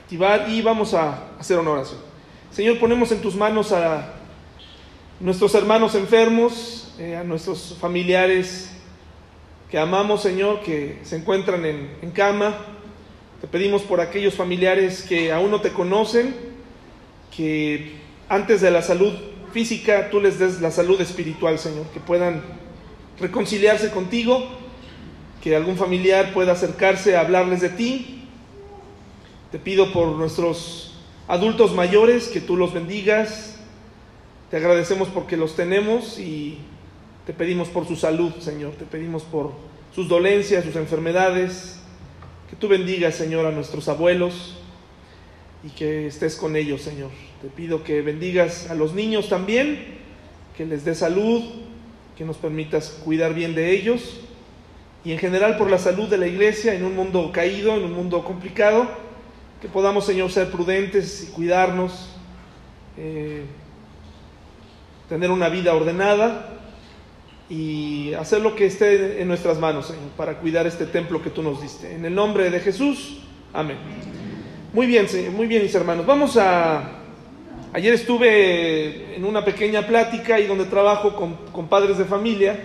activar y vamos a hacer una oración. Señor, ponemos en tus manos a nuestros hermanos enfermos, eh, a nuestros familiares que amamos, Señor, que se encuentran en, en cama. Te pedimos por aquellos familiares que aún no te conocen, que antes de la salud física tú les des la salud espiritual, Señor, que puedan reconciliarse contigo, que algún familiar pueda acercarse a hablarles de ti. Te pido por nuestros adultos mayores que tú los bendigas. Te agradecemos porque los tenemos y te pedimos por su salud, Señor. Te pedimos por sus dolencias, sus enfermedades. Que tú bendigas, Señor, a nuestros abuelos y que estés con ellos, Señor. Te pido que bendigas a los niños también, que les dé salud, que nos permitas cuidar bien de ellos y en general por la salud de la iglesia en un mundo caído, en un mundo complicado, que podamos, Señor, ser prudentes y cuidarnos, eh, tener una vida ordenada y hacer lo que esté en nuestras manos, Señor, para cuidar este templo que tú nos diste. En el nombre de Jesús, amén. Muy bien, muy bien, mis hermanos. Vamos a... Ayer estuve en una pequeña plática y donde trabajo con, con padres de familia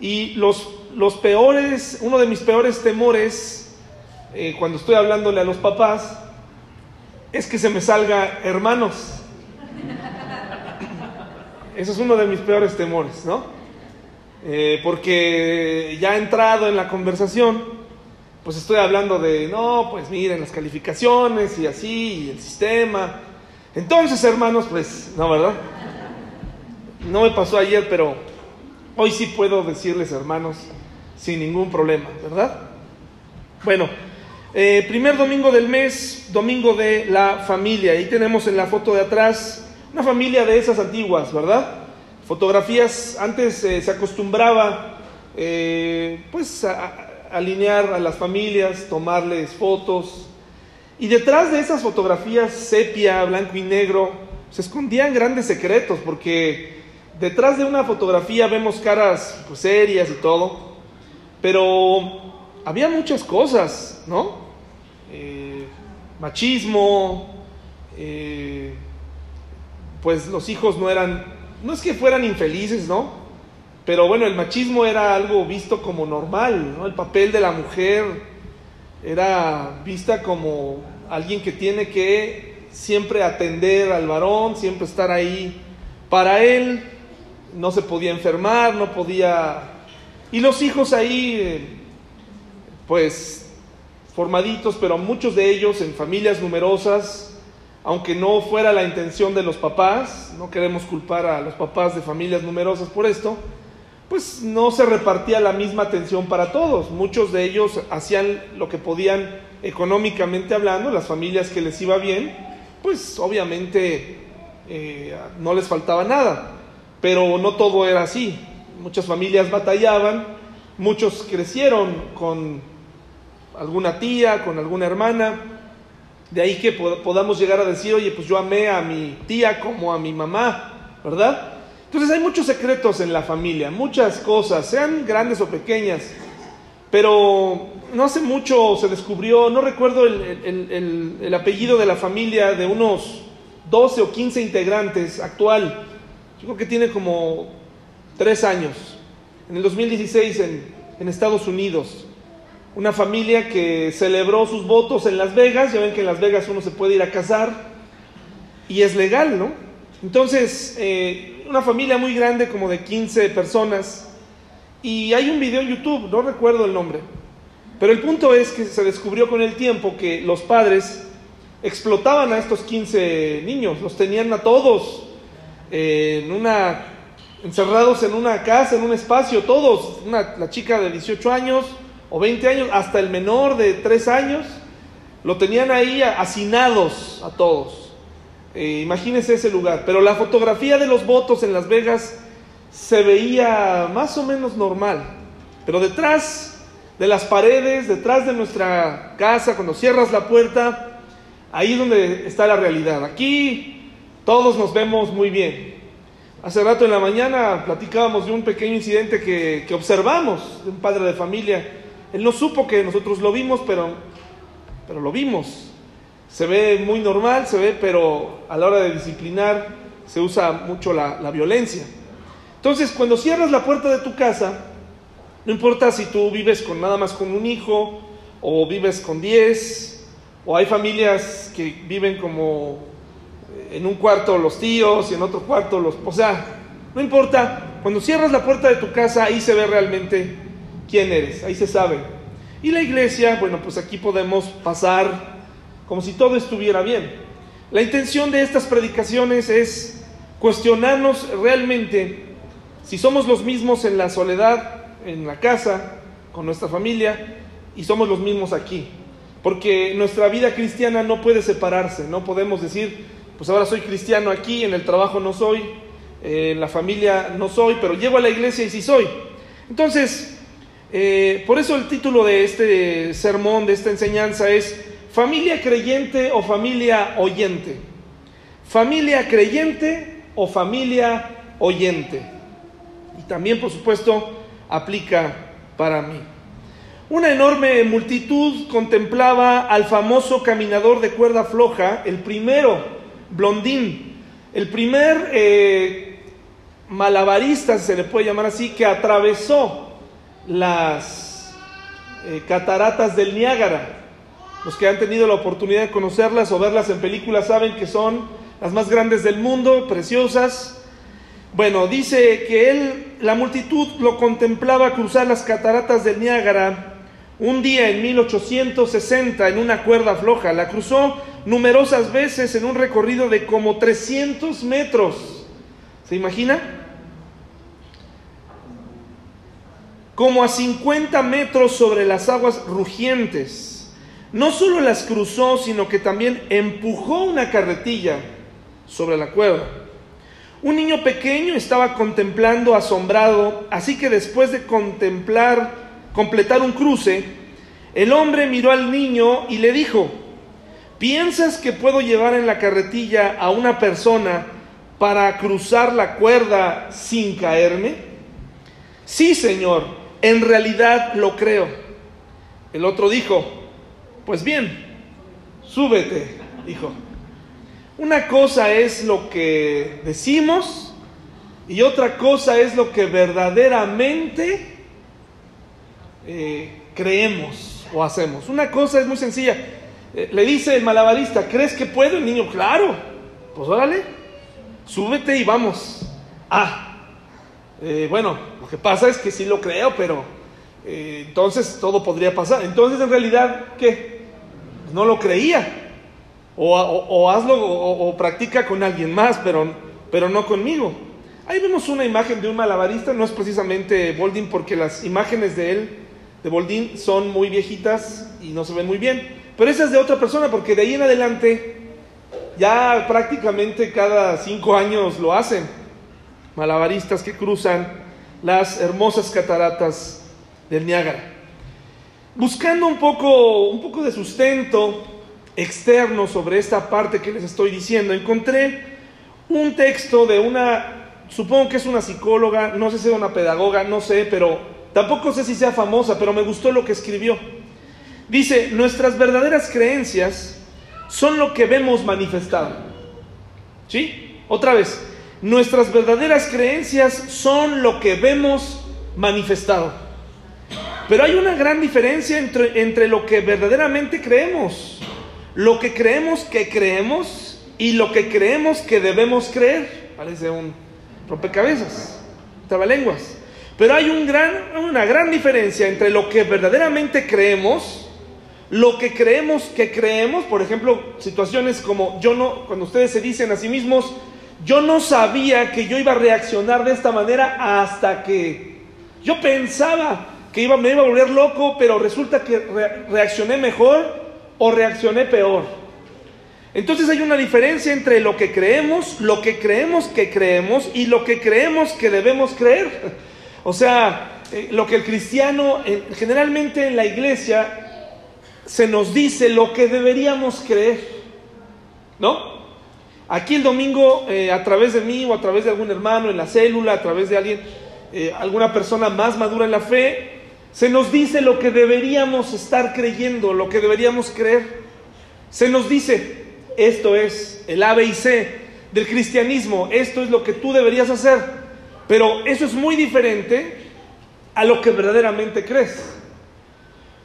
y los, los, peores, uno de mis peores temores eh, cuando estoy hablándole a los papás es que se me salga hermanos. Eso es uno de mis peores temores, ¿no? Eh, porque ya he entrado en la conversación, pues estoy hablando de, no, pues miren las calificaciones y así, y el sistema. Entonces, hermanos, pues, no, ¿verdad? No me pasó ayer, pero hoy sí puedo decirles, hermanos, sin ningún problema, ¿verdad? Bueno, eh, primer domingo del mes, domingo de la familia. Ahí tenemos en la foto de atrás una familia de esas antiguas, ¿verdad? Fotografías, antes eh, se acostumbraba, eh, pues, a, alinear a las familias, tomarles fotos. Y detrás de esas fotografías sepia, blanco y negro, se escondían grandes secretos, porque detrás de una fotografía vemos caras pues, serias y todo, pero había muchas cosas, ¿no? Eh, machismo, eh, pues los hijos no eran, no es que fueran infelices, ¿no? Pero bueno, el machismo era algo visto como normal, ¿no? El papel de la mujer era vista como alguien que tiene que siempre atender al varón, siempre estar ahí para él, no se podía enfermar, no podía... Y los hijos ahí, pues, formaditos, pero muchos de ellos en familias numerosas, aunque no fuera la intención de los papás, no queremos culpar a los papás de familias numerosas por esto, pues no se repartía la misma atención para todos. Muchos de ellos hacían lo que podían económicamente hablando, las familias que les iba bien, pues obviamente eh, no les faltaba nada, pero no todo era así. Muchas familias batallaban, muchos crecieron con alguna tía, con alguna hermana, de ahí que podamos llegar a decir, oye, pues yo amé a mi tía como a mi mamá, ¿verdad? Entonces hay muchos secretos en la familia, muchas cosas, sean grandes o pequeñas, pero no hace mucho se descubrió, no recuerdo el, apellido de la familia de unos 12 o 15 integrantes actual, yo creo que tiene como tres años, en el 2016 en, en Estados Unidos, una familia que celebró sus votos en Las Vegas, ya ven que en Las Vegas uno se puede ir a casar y es legal, ¿no? Entonces, eh, una familia muy grande, como de 15 personas, y hay un video en YouTube, no recuerdo el nombre, pero el punto es que se descubrió con el tiempo que los padres explotaban a estos 15 niños, los tenían a todos en una, encerrados en una casa, en un espacio, todos, la chica de 18 años o 20 años, hasta el menor de 3 años, lo tenían ahí hacinados a todos. Eh, imagínense ese lugar. Pero la fotografía de los votos en Las Vegas se veía más o menos normal. Pero detrás de las paredes, detrás de nuestra casa, cuando cierras la puerta, ahí es donde está la realidad. Aquí todos nos vemos muy bien. Hace rato en la mañana platicábamos de un pequeño incidente que, que observamos de un padre de familia. Él no supo que nosotros lo vimos, pero, pero lo vimos se ve muy normal, se ve, pero a la hora de disciplinar se usa mucho la, la violencia. Entonces, cuando cierras la puerta de tu casa, no importa si tú vives con nada más con un hijo, o vives con diez, o hay familias que viven como en un cuarto los tíos y en otro cuarto los... O sea, no importa, cuando cierras la puerta de tu casa, ahí se ve realmente quién eres, ahí se sabe. Y la iglesia, bueno, pues aquí podemos pasar como si todo estuviera bien. La intención de estas predicaciones es cuestionarnos realmente si somos los mismos en la soledad, en la casa, con nuestra familia, y somos los mismos aquí. Porque nuestra vida cristiana no puede separarse, no podemos decir, pues ahora soy cristiano aquí, en el trabajo no soy, en la familia no soy, pero llego a la iglesia y sí soy. Entonces, eh, por eso el título de este sermón, de esta enseñanza es Familia creyente o familia oyente. Familia creyente o familia oyente. Y también, por supuesto, aplica para mí. Una enorme multitud contemplaba al famoso caminador de cuerda floja, el primero, Blondín, el primer eh, malabarista, se le puede llamar así, que atravesó las eh, cataratas del Niágara. Los que han tenido la oportunidad de conocerlas o verlas en películas saben que son las más grandes del mundo, preciosas. Bueno, dice que él, la multitud lo contemplaba cruzar las cataratas del Niágara un día en 1860 en una cuerda floja. La cruzó numerosas veces en un recorrido de como 300 metros. ¿Se imagina? Como a 50 metros sobre las aguas rugientes no solo las cruzó, sino que también empujó una carretilla sobre la cueva. Un niño pequeño estaba contemplando asombrado, así que después de contemplar, completar un cruce, el hombre miró al niño y le dijo, ¿piensas que puedo llevar en la carretilla a una persona para cruzar la cuerda sin caerme? Sí, señor, en realidad lo creo. El otro dijo, pues bien, súbete, dijo. Una cosa es lo que decimos y otra cosa es lo que verdaderamente eh, creemos o hacemos. Una cosa es muy sencilla. Eh, le dice el malabarista, ¿crees que puedo? El niño, claro. Pues órale, súbete y vamos. Ah, eh, bueno, lo que pasa es que sí lo creo, pero entonces todo podría pasar. Entonces en realidad, ¿qué? no lo creía. O, hazlo o, practica con alguien más, pero, pero no conmigo. Ahí vemos una imagen de un malabarista, no es precisamente Boldin porque las imágenes de él, de Boldin, son muy viejitas y no se ven muy bien. Pero esa es de otra persona porque de ahí en adelante ya prácticamente cada cinco años lo hacen. Malabaristas que cruzan las hermosas cataratas del Niágara buscando un poco, un poco de sustento externo sobre esta parte que les estoy diciendo, encontré un texto de una, supongo que es una psicóloga, no sé si es una pedagoga, no sé, pero tampoco sé si sea famosa, pero me gustó lo que escribió. Dice, nuestras verdaderas creencias son lo que vemos manifestado. ¿Sí? Otra vez, nuestras verdaderas creencias son lo que vemos manifestado. Pero hay una gran diferencia entre, entre lo que verdaderamente creemos, lo que creemos que creemos y lo que creemos que debemos creer. Parece un rompecabezas, trabalenguas. Pero hay un gran, una gran diferencia entre lo que verdaderamente creemos, lo que creemos que creemos, por ejemplo, situaciones como yo no, cuando ustedes se dicen a sí mismos, yo no sabía que yo iba a reaccionar de esta manera hasta que yo pensaba que iba, me iba a volver loco, pero resulta que reaccioné mejor o reaccioné peor. Entonces hay una diferencia entre lo que creemos, lo que creemos que creemos y lo que creemos que debemos creer. O sea, eh, lo que el cristiano, generalmente en la iglesia, se nos dice lo que deberíamos creer. ¿No? Aquí el domingo, eh, a través de mí o a través de algún hermano en la célula, a través de alguien, eh, alguna persona más madura en la fe, se nos dice lo que deberíamos estar creyendo, lo que deberíamos creer. Se nos dice, esto es el A, B y C del cristianismo, esto es lo que tú deberías hacer, pero eso es muy diferente a lo que verdaderamente crees.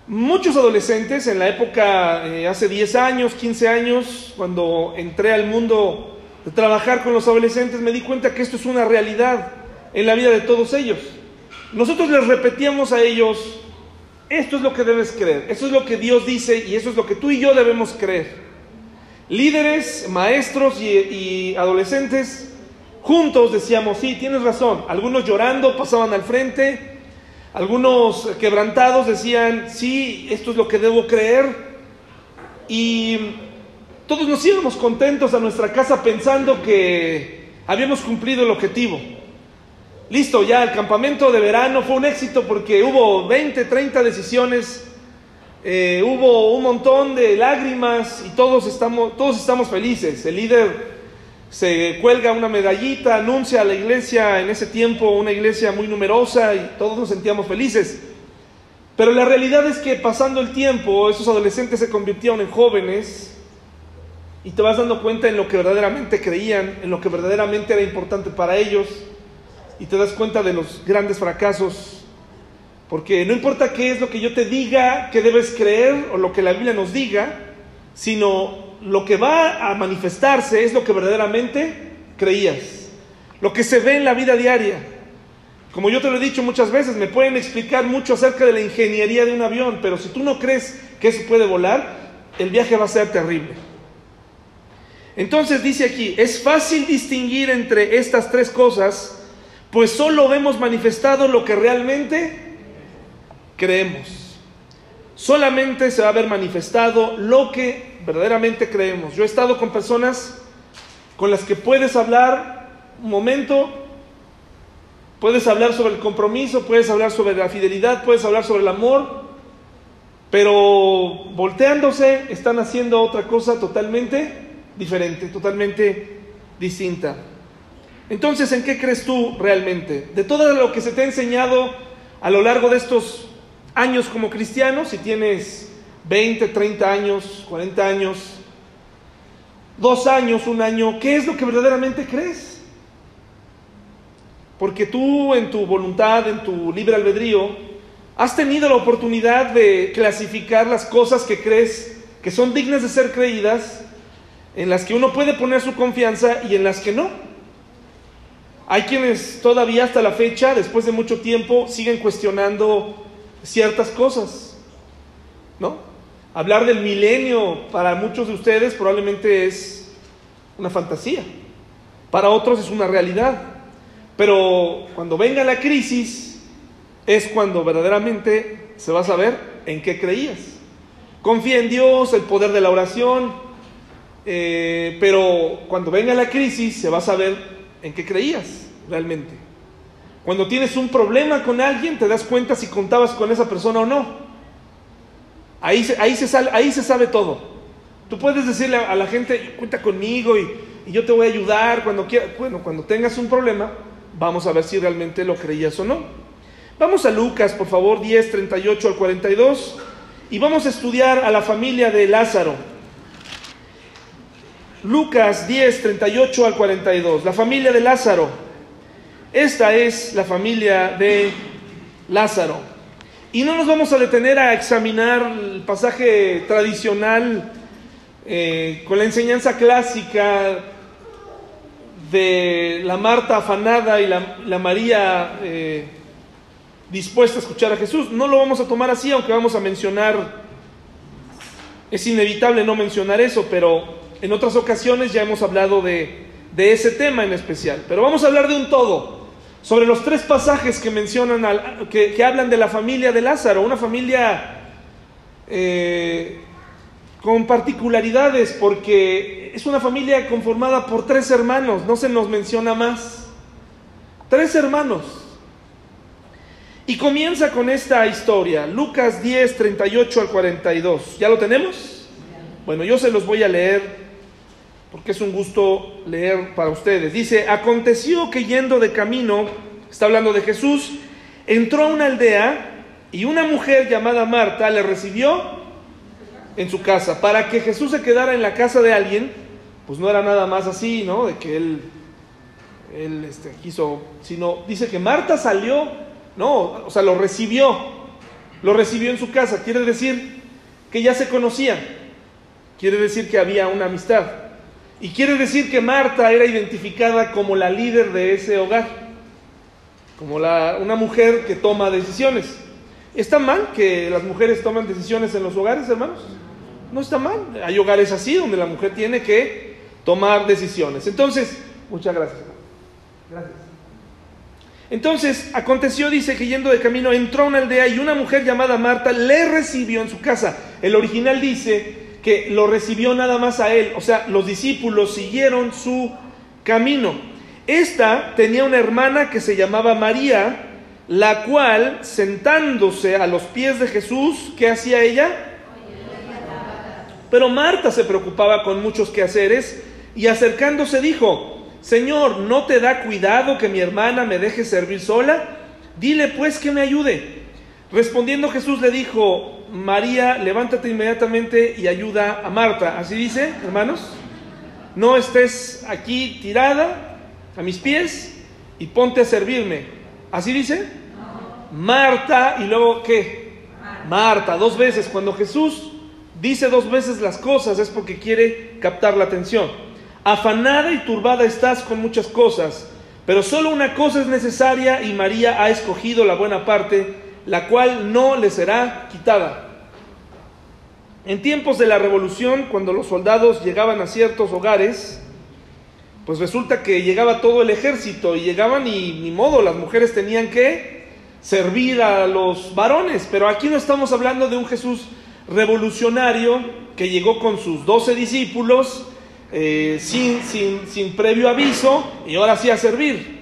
Muchos adolescentes en la época, eh, hace 10 años, 15 años, cuando entré al mundo de trabajar con los adolescentes, me di cuenta que esto es una realidad en la vida de todos ellos. Nosotros les repetíamos a ellos, esto es lo que debes creer, esto es lo que Dios dice y eso es lo que tú y yo debemos creer. Líderes, maestros y, y adolescentes, juntos decíamos, sí, tienes razón, algunos llorando pasaban al frente, algunos quebrantados decían, sí, esto es lo que debo creer. Y todos nos íbamos contentos a nuestra casa pensando que habíamos cumplido el objetivo. Listo, ya el campamento de verano fue un éxito porque hubo 20, 30 decisiones, eh, hubo un montón de lágrimas y todos estamos, todos estamos felices. El líder se cuelga una medallita, anuncia a la iglesia en ese tiempo, una iglesia muy numerosa y todos nos sentíamos felices. Pero la realidad es que pasando el tiempo, esos adolescentes se convirtieron en jóvenes y te vas dando cuenta en lo que verdaderamente creían, en lo que verdaderamente era importante para ellos y te das cuenta de los grandes fracasos. Porque no importa qué es lo que yo te diga que debes creer o lo que la Biblia nos diga, sino lo que va a manifestarse es lo que verdaderamente creías, lo que se ve en la vida diaria. Como yo te lo he dicho muchas veces, me pueden explicar mucho acerca de la ingeniería de un avión, pero si tú no crees que eso puede volar, el viaje va a ser terrible. Entonces dice aquí, es fácil distinguir entre estas tres cosas, pues solo vemos manifestado lo que realmente creemos solamente se va a ver manifestado lo que verdaderamente creemos. Yo he estado con personas con las que puedes hablar un momento, puedes hablar sobre el compromiso, puedes hablar sobre la fidelidad, puedes hablar sobre el amor, pero volteándose están haciendo otra cosa totalmente diferente, totalmente distinta. Entonces, ¿en qué crees tú realmente? De todo lo que se te ha enseñado a lo largo de estos años como cristiano, si tienes 20, 30 años, 40 años, dos años, un año, ¿qué es lo que verdaderamente crees? Porque tú en tu voluntad, en tu libre albedrío, has tenido la oportunidad de clasificar las cosas que crees que son dignas de ser creídas, en las que uno puede poner su confianza y en las que no. Hay quienes todavía hasta la fecha, después de mucho tiempo, siguen cuestionando ciertas cosas, ¿no? Hablar del milenio para muchos de ustedes probablemente es una fantasía, para otros es una realidad, pero cuando venga la crisis es cuando verdaderamente se va a saber en qué creías. Confía en Dios, el poder de la oración, eh, pero cuando venga la crisis se va a saber en qué creías realmente. Cuando tienes un problema con alguien, te das cuenta si contabas con esa persona o no. Ahí se, ahí se, ahí se sabe todo. Tú puedes decirle a la gente, cuenta conmigo y, y yo te voy a ayudar cuando quieras. Bueno, cuando tengas un problema, vamos a ver si realmente lo creías o no. Vamos a Lucas, por favor, 10, 38 al 42, y vamos a estudiar a la familia de Lázaro. Lucas 10, 38 al 42, la familia de Lázaro. Esta es la familia de Lázaro. Y no nos vamos a detener a examinar el pasaje tradicional eh, con la enseñanza clásica de la Marta afanada y la, María eh, dispuesta a escuchar a Jesús. No lo vamos a tomar así, aunque vamos a mencionar, es inevitable no mencionar eso, pero en otras ocasiones ya hemos hablado de, de ese tema en especial. Pero vamos a hablar de un todo sobre los tres pasajes que mencionan, que, hablan de la familia de Lázaro, una familia eh, con particularidades, porque es una familia conformada por tres hermanos, no se nos menciona más. Tres hermanos. Y comienza con esta historia, Lucas 10, 38 al 42. ¿Ya lo tenemos? Bueno, yo se los voy a leer porque es un gusto leer para ustedes. Dice, aconteció que yendo de camino, está hablando de Jesús, entró a una aldea y una mujer llamada Marta le recibió en su casa. Para que Jesús se quedara en la casa de alguien, pues no era nada más así, ¿no? De que él, él este, quiso, sino dice que Marta salió, no, o sea, lo recibió, lo recibió en su casa. Quiere decir que ya se conocían, quiere decir que había una amistad. Y quiere decir que Marta era identificada como la líder de ese hogar, como la, una mujer que toma decisiones. ¿Está mal que las mujeres tomen decisiones en los hogares, hermanos? No está mal. Hay hogares así donde la mujer tiene que tomar decisiones. Entonces, muchas gracias. Gracias. Entonces, aconteció, dice, que yendo de camino entró a una aldea y una mujer llamada Marta le recibió en su casa. El original dice que lo recibió nada más a él, o sea, los discípulos siguieron su camino. Esta tenía una hermana que se llamaba María, la cual, sentándose a los pies de Jesús, ¿qué hacía ella? Pero Marta se preocupaba con muchos quehaceres y acercándose dijo, Señor, ¿no te da cuidado que mi hermana me deje servir sola? Dile pues que me ayude. Respondiendo Jesús le dijo, María, levántate inmediatamente y ayuda a Marta. Así dice, hermanos, no estés aquí tirada a mis pies y ponte a servirme. ¿Así dice? Marta y luego ¿qué? Marta, dos veces. Cuando Jesús dice dos veces las cosas es porque quiere captar la atención. Afanada y turbada estás con muchas cosas, pero solo una cosa es necesaria y María ha escogido la buena parte, la cual no le será quitada. En tiempos de la revolución, cuando los soldados llegaban a ciertos hogares, pues resulta que llegaba todo el ejército y llegaban y ni modo, las mujeres tenían que servir a los varones. Pero aquí no estamos hablando de un Jesús revolucionario que llegó con sus doce discípulos eh, sin, sin, sin previo aviso y ahora sí a servir.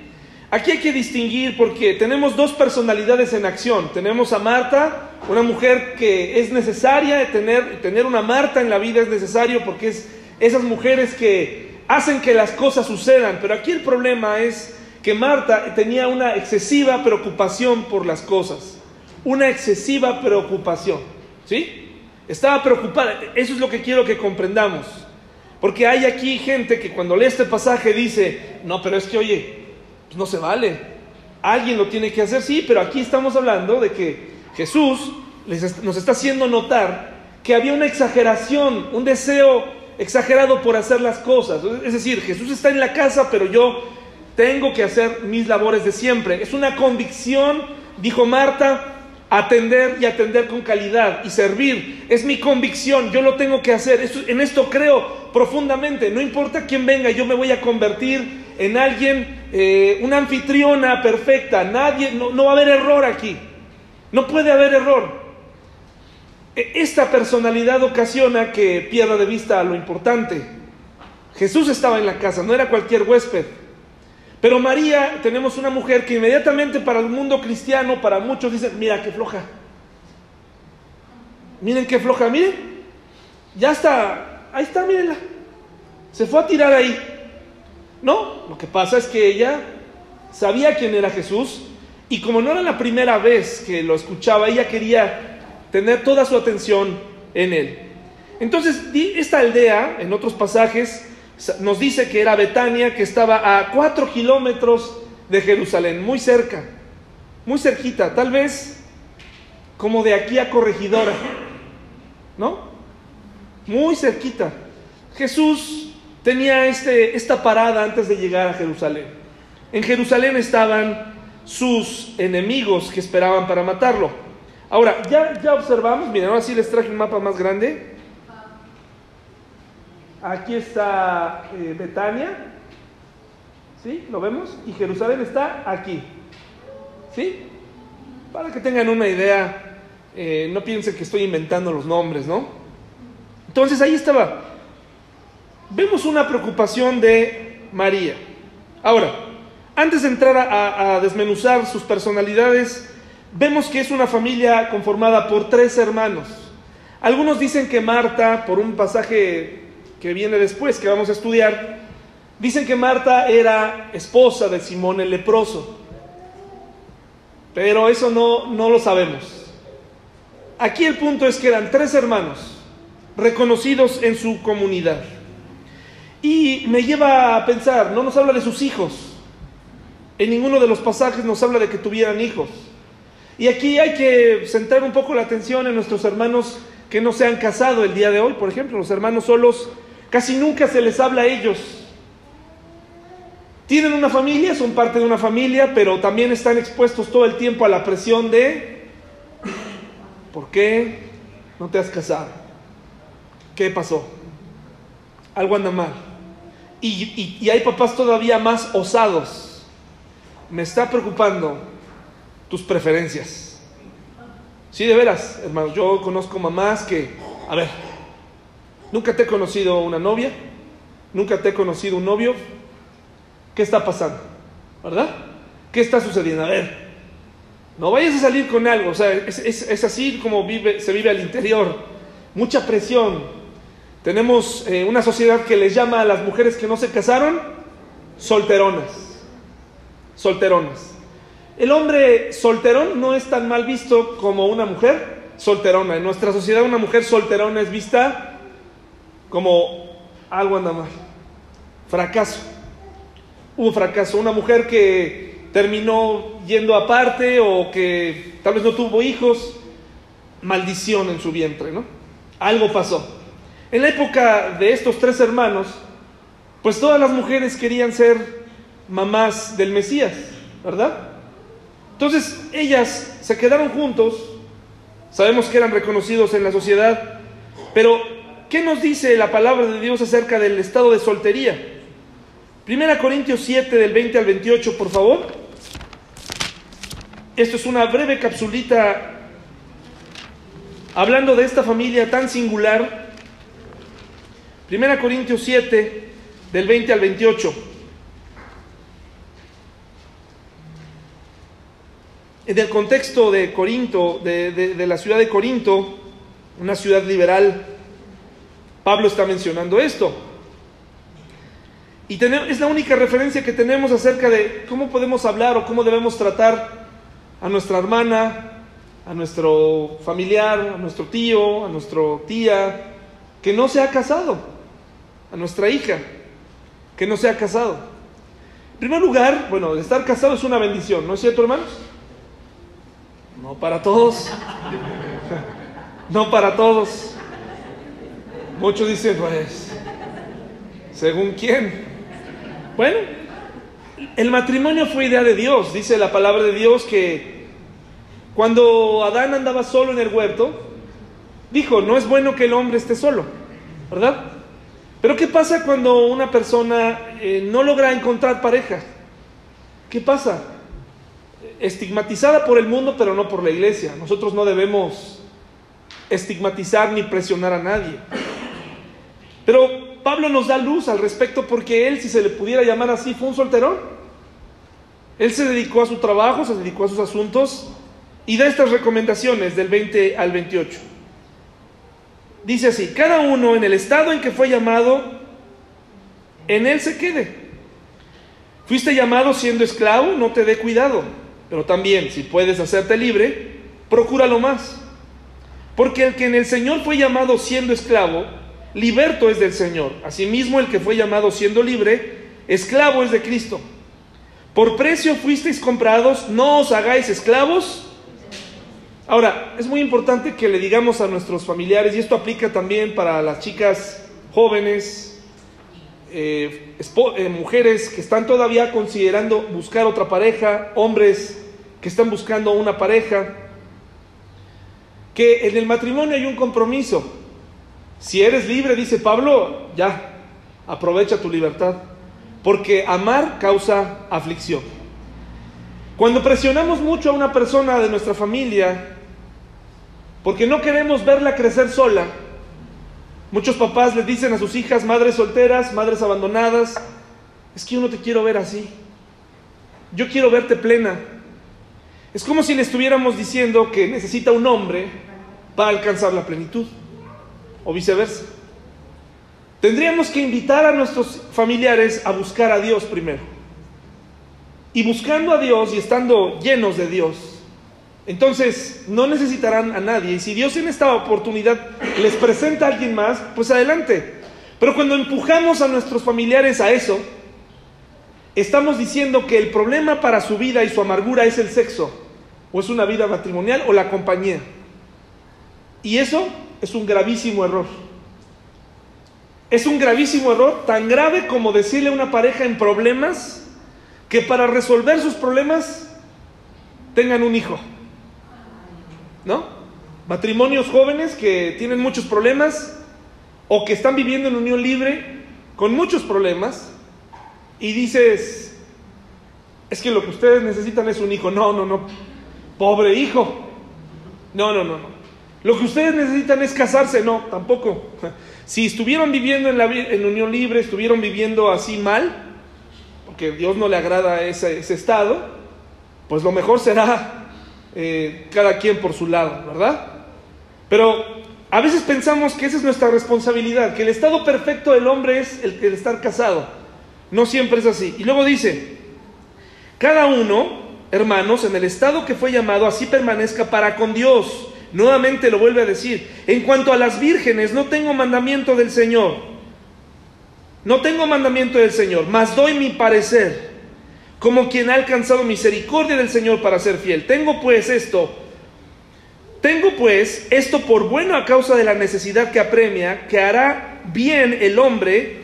Aquí hay que distinguir porque tenemos dos personalidades en acción. Tenemos a Marta, una mujer que es necesaria, tener, tener una Marta en la vida es necesario porque es esas mujeres que hacen que las cosas sucedan. Pero aquí el problema es que Marta tenía una excesiva preocupación por las cosas. Una excesiva preocupación. ¿Sí? Estaba preocupada. Eso es lo que quiero que comprendamos. Porque hay aquí gente que cuando lee este pasaje dice, no, pero es que oye, pues no se vale. Alguien lo tiene que hacer, sí, pero aquí estamos hablando de que Jesús nos está haciendo notar que había una exageración, un deseo exagerado por hacer las cosas. Es decir, Jesús está en la casa, pero yo tengo que hacer mis labores de siempre. Es una convicción, dijo Marta, atender y atender con calidad y servir. Es mi convicción, yo lo tengo que hacer. en esto creo profundamente. No importa quién venga, yo me voy a convertir en alguien, eh, una anfitriona perfecta. Nadie, no, no va a haber error aquí. No puede haber error. E, esta personalidad ocasiona que pierda de vista lo importante. Jesús estaba en la casa, no era cualquier huésped. Pero María, tenemos una mujer que inmediatamente para el mundo cristiano, para muchos dicen, mira qué floja. Miren qué floja, miren. Ya está, ahí está, mírenla. Se fue a tirar ahí. No, lo que pasa es que ella sabía quién era Jesús y como no era la primera vez que lo escuchaba, ella quería tener toda su atención en él. Entonces, esta aldea, en otros pasajes, nos dice que era Betania, que estaba a cuatro kilómetros de Jerusalén, muy cerca, muy cerquita, tal vez como de aquí a Corregidora, ¿no? Muy cerquita. Jesús tenía este, esta parada antes de llegar a Jerusalén. En Jerusalén estaban sus enemigos que esperaban para matarlo. Ahora, ya, ya observamos, miren, ahora sí les traje un mapa más grande. Aquí está eh, Betania, ¿sí? ¿Lo vemos? Y Jerusalén está aquí, ¿sí? Para que tengan una idea, eh, no piensen que estoy inventando los nombres, ¿no? Entonces ahí estaba. Vemos una preocupación de María. Ahora, antes de entrar a desmenuzar sus personalidades, vemos que es una familia conformada por tres hermanos. Algunos dicen que Marta, por un pasaje que viene después, que vamos a estudiar, dicen que Marta era esposa de Simón el leproso. Pero eso no, no lo sabemos. Aquí el punto es que eran tres hermanos. reconocidos en su comunidad. Y me lleva a pensar, no nos habla de sus hijos, en ninguno de los pasajes nos habla de que tuvieran hijos. Y aquí hay que centrar un poco la atención en nuestros hermanos que no se han casado el día de hoy, por ejemplo, los hermanos solos, casi nunca se les habla a ellos. Tienen una familia, son parte de una familia, pero también están expuestos todo el tiempo a la presión de, ¿por qué no te has casado? ¿Qué pasó? Algo anda mal. Y, hay papás todavía más osados. Me está preocupando tus preferencias. Sí, de veras, hermano, yo conozco mamás que, a ver, nunca te he conocido una novia, nunca te he conocido un novio, ¿qué está pasando? ¿Verdad? ¿Qué está sucediendo? A ver, no vayas a salir con algo, o sea, es, así como vive, se vive al interior, mucha presión. Tenemos eh, una sociedad que les llama a las mujeres que no se casaron solteronas, solteronas. El hombre solterón no es tan mal visto como una mujer solterona. En nuestra sociedad una mujer solterona es vista como algo anda mal. Fracaso. Hubo fracaso. Una mujer que terminó yendo aparte o que tal vez no tuvo hijos, maldición en su vientre, ¿no? Algo pasó. En la época de estos tres hermanos, pues todas las mujeres querían ser mamás del Mesías, ¿verdad? Entonces ellas se quedaron juntos, sabemos que eran reconocidos en la sociedad, pero ¿qué nos dice la palabra de Dios acerca del estado de soltería? Primera Corintios 7 del 20 al 28, por favor. Esto es una breve capsulita hablando de esta familia tan singular. Primera Corintios 7 del 20 al 28. en el contexto de Corinto, de, la ciudad de Corinto, una ciudad liberal, Pablo está mencionando esto. Y es la única referencia que tenemos acerca de cómo podemos hablar o cómo debemos tratar a nuestra hermana, a nuestro familiar, a nuestro tío, a nuestra tía, que no se ha casado, a nuestra hija, que no se ha casado. En primer lugar, bueno, estar casado es una bendición, ¿no es cierto, hermanos? No para todos. No para todos. Muchos dicen, pues, según quién. Bueno, el matrimonio fue idea de Dios. Dice la palabra de Dios que cuando Adán andaba solo en el huerto, dijo, no es bueno que el hombre esté solo, ¿verdad? Pero ¿qué pasa cuando una persona eh, no logra encontrar pareja? ¿Qué pasa? estigmatizada por el mundo, pero no por la iglesia. Nosotros no debemos estigmatizar ni presionar a nadie. Pero Pablo nos da luz al respecto porque él, si se le pudiera llamar así, fue un solterón. Él se dedicó a su trabajo, se dedicó a sus asuntos y da estas recomendaciones del 20 al 28. Dice así, cada uno en el estado en que fue llamado, en él se quede. Fuiste llamado siendo esclavo, no te dé cuidado pero también, si puedes hacerte libre, procúralo más. Porque el que en el Señor fue llamado siendo esclavo, liberto es del Señor. Asimismo, el que fue llamado siendo libre, esclavo es de Cristo. Por precio fuisteis comprados, no os hagáis esclavos. Ahora, es muy importante que le digamos a nuestros familiares, y esto aplica también para las chicas jóvenes, eh, eh, mujeres que están todavía considerando buscar otra pareja, hombres que están buscando una pareja, que en el matrimonio hay un compromiso. Si eres libre, dice Pablo, ya, aprovecha tu libertad, porque amar causa aflicción. Cuando presionamos mucho a una persona de nuestra familia, porque no queremos verla crecer sola, Muchos papás le dicen a sus hijas, madres solteras, madres abandonadas, es que yo no te quiero ver así. Yo quiero verte plena. Es como si le estuviéramos diciendo que necesita un hombre para alcanzar la plenitud, o viceversa. Tendríamos que invitar a nuestros familiares a buscar a Dios primero. Y buscando a Dios y estando llenos de Dios, Entonces, no necesitarán a nadie. Y si Dios en esta oportunidad les presenta a alguien más, pues adelante. Pero cuando empujamos a nuestros familiares a eso, estamos diciendo que el problema para su vida y su amargura es el sexo, o es una vida matrimonial, o la compañía. Y eso es un gravísimo error. Es un gravísimo error, tan grave como decirle a una pareja en problemas que para resolver sus problemas tengan un hijo. ¿No? Matrimonios jóvenes que tienen muchos problemas o que están viviendo en unión libre con muchos problemas y dices, es que lo que ustedes necesitan es un hijo. No, no, no. Pobre hijo. No, no, no, no. Lo que ustedes necesitan es casarse. No, tampoco. Si estuvieron viviendo en, la, en unión libre, estuvieron viviendo así mal, porque Dios no le agrada ese, ese estado, pues lo mejor será eh, cada quien por su lado, ¿verdad? Pero a veces pensamos que esa es nuestra responsabilidad, que el estado perfecto del hombre es el, el estar casado. No siempre es así. Y luego dice, cada uno, hermanos, en el estado que fue llamado, así permanezca para con Dios. Nuevamente lo vuelve a decir. En cuanto a las vírgenes, no tengo mandamiento del Señor. No tengo mandamiento del Señor, mas doy mi parecer, como quien ha alcanzado misericordia del Señor para ser fiel. Tengo pues esto, tengo pues esto por bueno a causa de la necesidad que apremia, que hará bien el hombre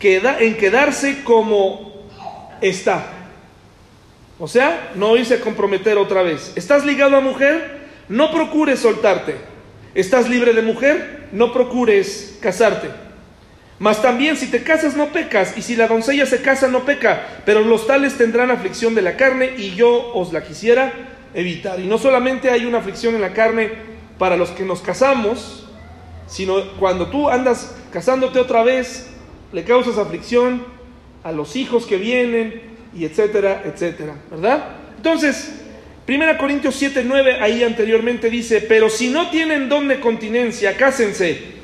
en quedarse como está. O sea, no irse a comprometer otra vez. ¿Estás ligado a mujer? no procures soltarte. Estás libre de mujer, no procures casarte. Mas también si te casas no pecas, y si la doncella se casa no peca, pero los tales tendrán aflicción de la carne, y yo os la quisiera evitar. Y no solamente hay una aflicción en la carne para los que nos casamos, sino cuando tú andas casándote otra vez, le causas aflicción a los hijos que vienen, y etcétera, etcétera, ¿verdad? Entonces, Primera Corintios 7, 9, ahí anteriormente dice, pero si no tienen don de continencia, cásense,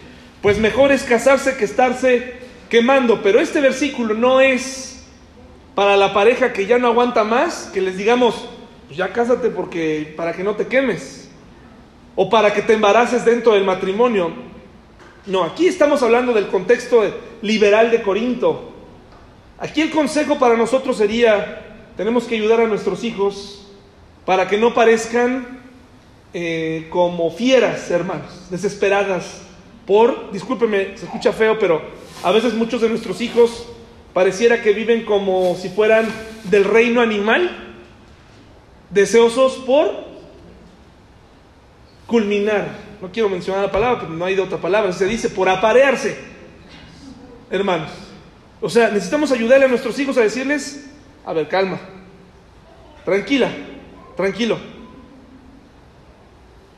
pues mejor es casarse que estarse quemando. Pero este versículo no es para la pareja que ya no aguanta más, que les digamos, pues ya cásate porque para que no te quemes, o para que te embaraces dentro del matrimonio. No, aquí estamos hablando del contexto liberal de Corinto. Aquí el consejo para nosotros sería, tenemos que ayudar a nuestros hijos para que no parezcan eh, como fieras, hermanos, desesperadas por, discúlpeme, se escucha feo, pero a veces muchos de nuestros hijos pareciera que viven como si fueran del reino animal, deseosos por culminar. No quiero mencionar la palabra, pero no hay de otra palabra. Se dice por aparearse, hermanos. O sea, necesitamos ayudarle a nuestros hijos a decirles, a ver, calma, tranquila, tranquilo.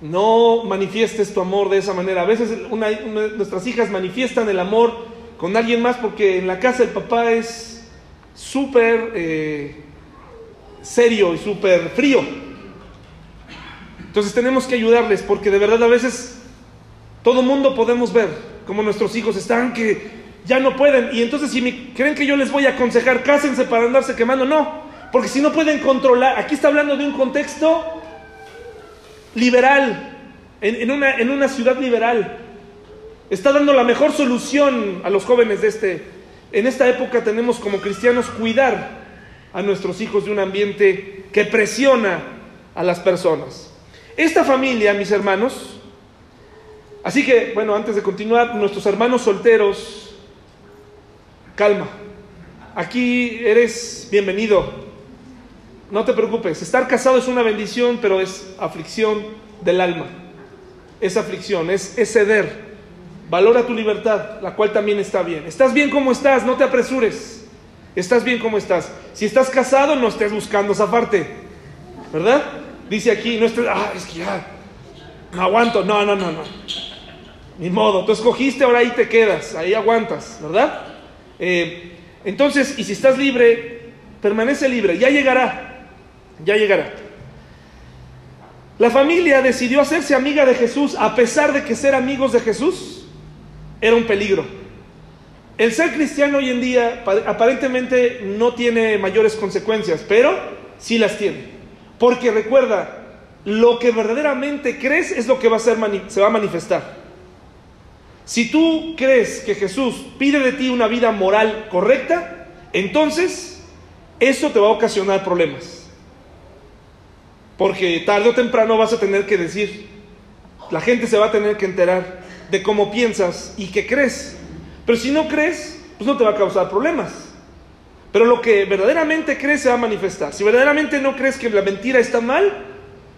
No manifiestes tu amor de esa manera. A veces nuestras hijas manifiestan el amor con alguien más porque en la casa el papá es súper eh, serio y súper frío. Entonces tenemos que ayudarles porque de verdad a veces todo mundo podemos ver como nuestros hijos están que ya no pueden. Y entonces si me, creen que yo les voy a aconsejar, cásense para andarse quemando, no. Porque si no pueden controlar, aquí está hablando de un contexto liberal, en, una, una ciudad liberal. Está dando la mejor solución a los jóvenes de este. En esta época tenemos como cristianos cuidar a nuestros hijos de un ambiente que presiona a las personas. Esta familia, mis hermanos, así que, bueno, antes de continuar, nuestros hermanos solteros, calma, aquí eres bienvenido, no te preocupes, estar casado es una bendición, pero es aflicción del alma. Es aflicción, es, ceder. Valora tu libertad, la cual también está bien. Estás bien como estás, no te apresures. Estás bien como estás. Si estás casado, no estés buscando esa parte. ¿Verdad? Dice aquí, no estés, ah, es que ya, no aguanto. No, no, no, no. Ni modo, tú escogiste, ahora ahí te quedas, ahí aguantas, ¿verdad? Eh, entonces, y si estás libre, permanece libre, ya llegará. Ya llegará. La familia decidió hacerse amiga de Jesús a pesar de que ser amigos de Jesús era un peligro. El ser cristiano hoy en día aparentemente no tiene mayores consecuencias, pero sí las tiene. Porque recuerda, lo que verdaderamente crees es lo que va a ser, se va a manifestar. Si tú crees que Jesús pide de ti una vida moral correcta, entonces eso te va a ocasionar problemas. Porque tarde o temprano vas a tener que decir, la gente se va a tener que enterar de cómo piensas y qué crees. Pero si no crees, pues no te va a causar problemas. Pero lo que verdaderamente crees se va a manifestar. Si verdaderamente no crees que la mentira está mal,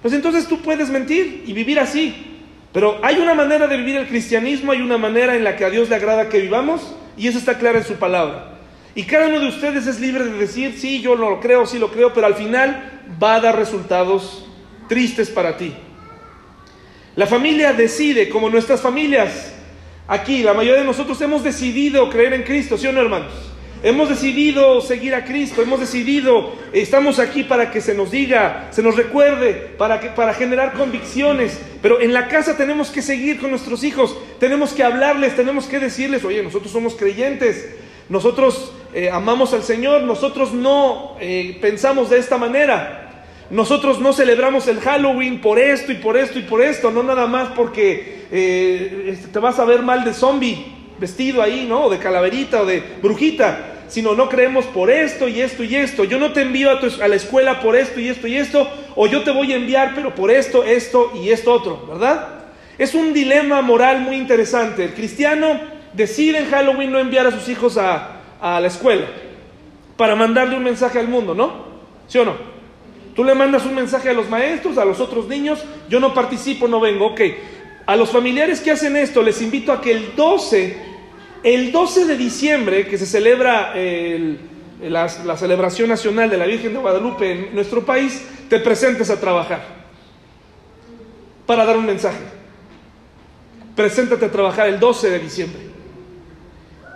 pues entonces tú puedes mentir y vivir así. Pero hay una manera de vivir el cristianismo, hay una manera en la que a Dios le agrada que vivamos y eso está claro en su palabra. Y cada uno de ustedes es libre de decir, sí, yo lo creo, sí lo creo, pero al final va a dar resultados tristes para ti. La familia decide, como nuestras familias, aquí, la mayoría de nosotros hemos decidido creer en Cristo, ¿sí o no, hermanos? Hemos decidido seguir a Cristo, hemos decidido, estamos aquí para que se nos diga, se nos recuerde, para, que, para generar convicciones, pero en la casa tenemos que seguir con nuestros hijos, tenemos que hablarles, tenemos que decirles, oye, nosotros somos creyentes, nosotros eh, amamos al Señor, nosotros no eh, pensamos de esta manera. Nosotros no celebramos el Halloween por esto y por esto y por esto, no nada más porque eh, te vas a ver mal de zombie vestido ahí, ¿no? O de calaverita o de brujita, sino no creemos por esto y esto y esto. Yo no te envío a, a la escuela por esto y esto y esto, o yo te voy a enviar, pero por esto, esto y esto otro, ¿verdad? Es un dilema moral muy interesante. El cristiano decide en Halloween no enviar a sus hijos a, la escuela para mandarle un mensaje al mundo, ¿no? ¿Sí o no? Tú le mandas un mensaje a los maestros, a los otros niños, yo no participo, no vengo, ok. A los familiares que hacen esto les invito a que el 12, el 12 de diciembre, que se celebra la, celebración nacional de la Virgen de Guadalupe en nuestro país, te presentes a trabajar para dar un mensaje. Preséntate a trabajar el 12 de diciembre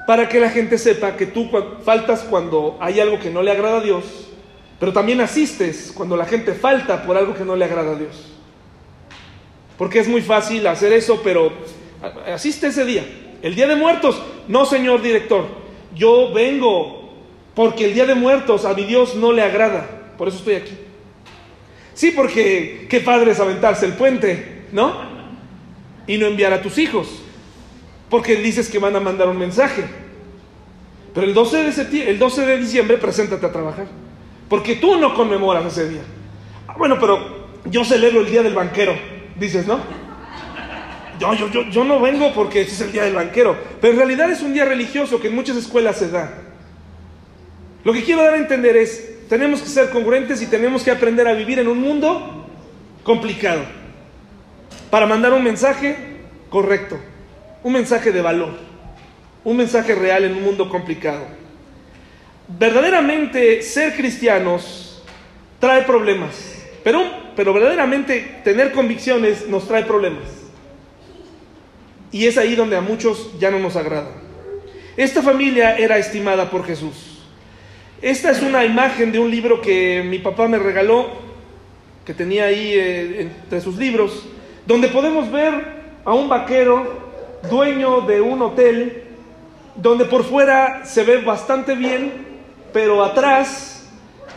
para que la gente sepa que tú faltas cuando hay algo que no le agrada a Dios, pero también asistes cuando la gente falta por algo que no le agrada a Dios. Porque es muy fácil hacer eso, pero asiste ese día. El día de muertos, no señor director, yo vengo porque el día de muertos a mi Dios no le agrada. Por eso estoy aquí. Sí, porque qué padre es aventarse el puente, ¿no? Y no enviar a tus hijos. Porque dices que van a mandar un mensaje. Pero el 12 de, el 12 de diciembre, preséntate a trabajar. Porque tú no conmemoras ese día. Ah, bueno, pero yo celebro el día del banquero dices, ¿no? Yo, yo, yo, yo no vengo porque es el día del banquero, pero en realidad es un día religioso que en muchas escuelas se da. Lo que quiero dar a entender es, tenemos que ser congruentes y tenemos que aprender a vivir en un mundo complicado para mandar un mensaje correcto, un mensaje de valor, un mensaje real en un mundo complicado. Verdaderamente ser cristianos trae problemas pero, pero verdaderamente tener convicciones nos trae problemas. Y es ahí donde a muchos ya no nos agrada. Esta familia era estimada por Jesús. Esta es una imagen de un libro que mi papá me regaló, que tenía ahí eh, entre sus libros, donde podemos ver a un vaquero, dueño de un hotel, donde por fuera se ve bastante bien, pero atrás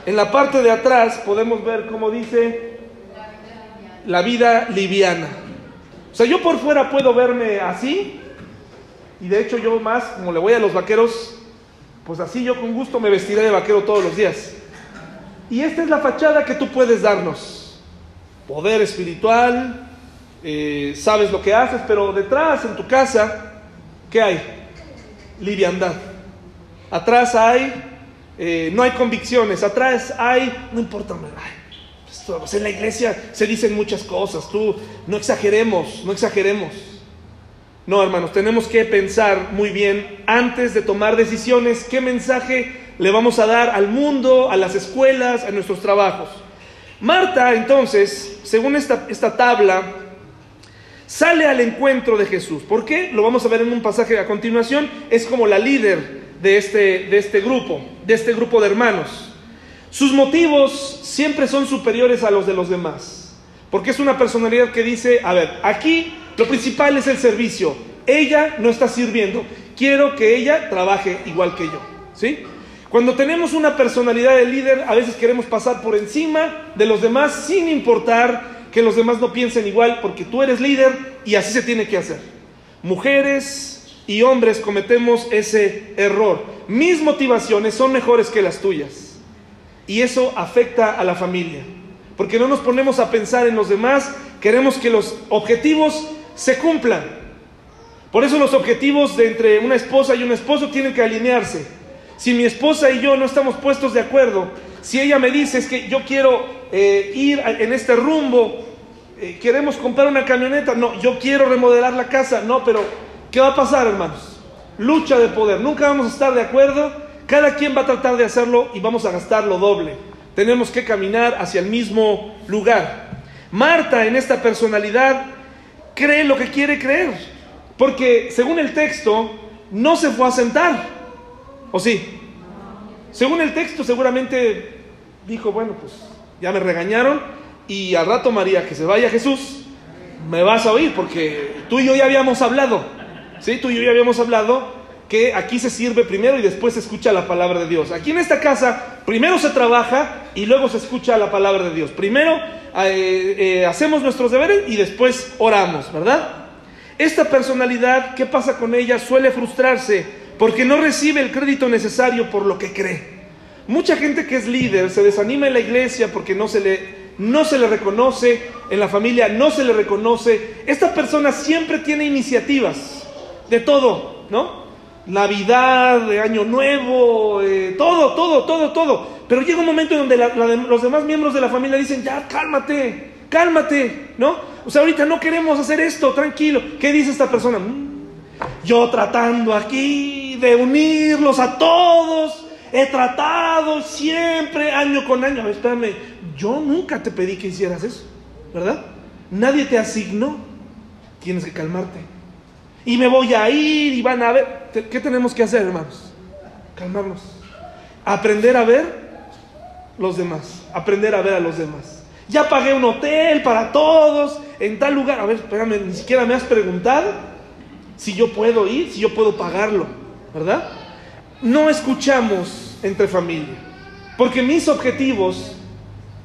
en la parte de atrás podemos ver cómo dice la vida liviana. O sea, yo por fuera puedo verme así, y de hecho yo más, como le voy a los vaqueros, pues así yo con gusto me vestiré de vaquero todos los días. Y esta es la fachada que tú puedes darnos. Poder espiritual, eh, sabes lo que haces, pero detrás en tu casa, ¿qué hay? Liviandad. Atrás hay eh, no hay convicciones, atrás hay, no importa, pues, en la iglesia se dicen muchas cosas, tú no exageremos, no exageremos. No, hermanos, tenemos que pensar muy bien antes de tomar decisiones qué mensaje le vamos a dar al mundo, a las escuelas, a nuestros trabajos. Marta, entonces, según esta, esta tabla, sale al encuentro de Jesús. ¿Por qué? Lo vamos a ver en un pasaje a continuación. Es como la líder de este, de este grupo, de este grupo de hermanos. Sus motivos siempre son superiores a los de los demás, porque es una personalidad que dice, a ver, aquí lo principal es el servicio, ella no está sirviendo, quiero que ella trabaje igual que yo, ¿sí? Cuando tenemos una personalidad de líder, a veces queremos pasar por encima de los demás sin importar que los demás no piensen igual porque tú eres líder y así se tiene que hacer. Mujeres y hombres cometemos ese error. Mis motivaciones son mejores que las tuyas. Y eso afecta a la familia. Porque no nos ponemos a pensar en los demás, queremos que los objetivos se cumplan. Por eso los objetivos de entre una esposa y un esposo tienen que alinearse. Si mi esposa y yo no estamos puestos de acuerdo, si ella me dice es que yo quiero eh, ir en este rumbo, eh, queremos comprar una camioneta, no, yo quiero remodelar la casa, no, pero ¿qué va a pasar, hermanos? Lucha de poder, nunca vamos a estar de acuerdo, cada quien va a tratar de hacerlo y vamos a gastar lo doble. Tenemos que caminar hacia el mismo lugar. Marta en esta personalidad cree lo que quiere creer, porque según el texto no se fue a sentar, ¿o sí? Según el texto seguramente dijo, bueno, pues ya me regañaron y al rato María, que se vaya Jesús, me vas a oír porque tú y yo ya habíamos hablado, ¿sí? Tú y yo ya habíamos hablado que aquí se sirve primero y después se escucha la palabra de Dios. Aquí en esta casa primero se trabaja y luego se escucha la palabra de Dios. Primero eh, eh, hacemos nuestros deberes y después oramos, ¿verdad? Esta personalidad, ¿qué pasa con ella? Suele frustrarse porque no recibe el crédito necesario por lo que cree. Mucha gente que es líder se desanima en la iglesia porque no se le, no se le reconoce, en la familia no se le reconoce. Esta persona siempre tiene iniciativas de todo, ¿no? Navidad, Año Nuevo, eh, todo, todo, todo, todo. Pero llega un momento en donde los demás miembros de la familia dicen, ya, cálmate, cálmate, ¿no? O sea, ahorita no queremos hacer esto, tranquilo. ¿Qué dice esta persona? Mm, yo tratando aquí de unirlos a todos He tratado siempre, año con año. espérame, yo nunca te pedí que hicieras eso, ¿verdad? Nadie te asignó. Tienes que calmarte. Y me voy a ir y van a ver. ¿Qué tenemos que hacer, hermanos? Calmarnos. Aprender a ver los demás. Aprender a ver a los demás. Ya pagué un hotel para todos en tal lugar. A ver, espérame, ni siquiera me has preguntado si yo puedo ir, si yo puedo pagarlo, ¿verdad? No escuchamos entre familia, porque mis objetivos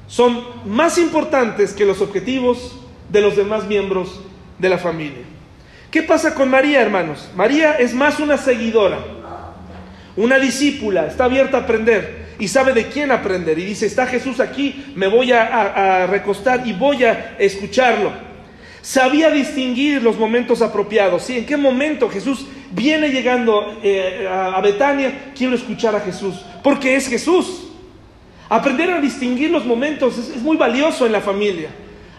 son más importantes que los objetivos de los demás miembros de la familia. ¿Qué pasa con María, hermanos? María es más una seguidora, una discípula, está abierta a aprender y sabe de quién aprender. Y dice, está Jesús aquí, me voy a, recostar y voy a escucharlo. Sabía distinguir los momentos apropiados. ¿sí? ¿En qué momento Jesús viene llegando eh, a Betania, quiero escuchar a Jesús, porque es Jesús. Aprender a distinguir los momentos es, muy valioso en la familia.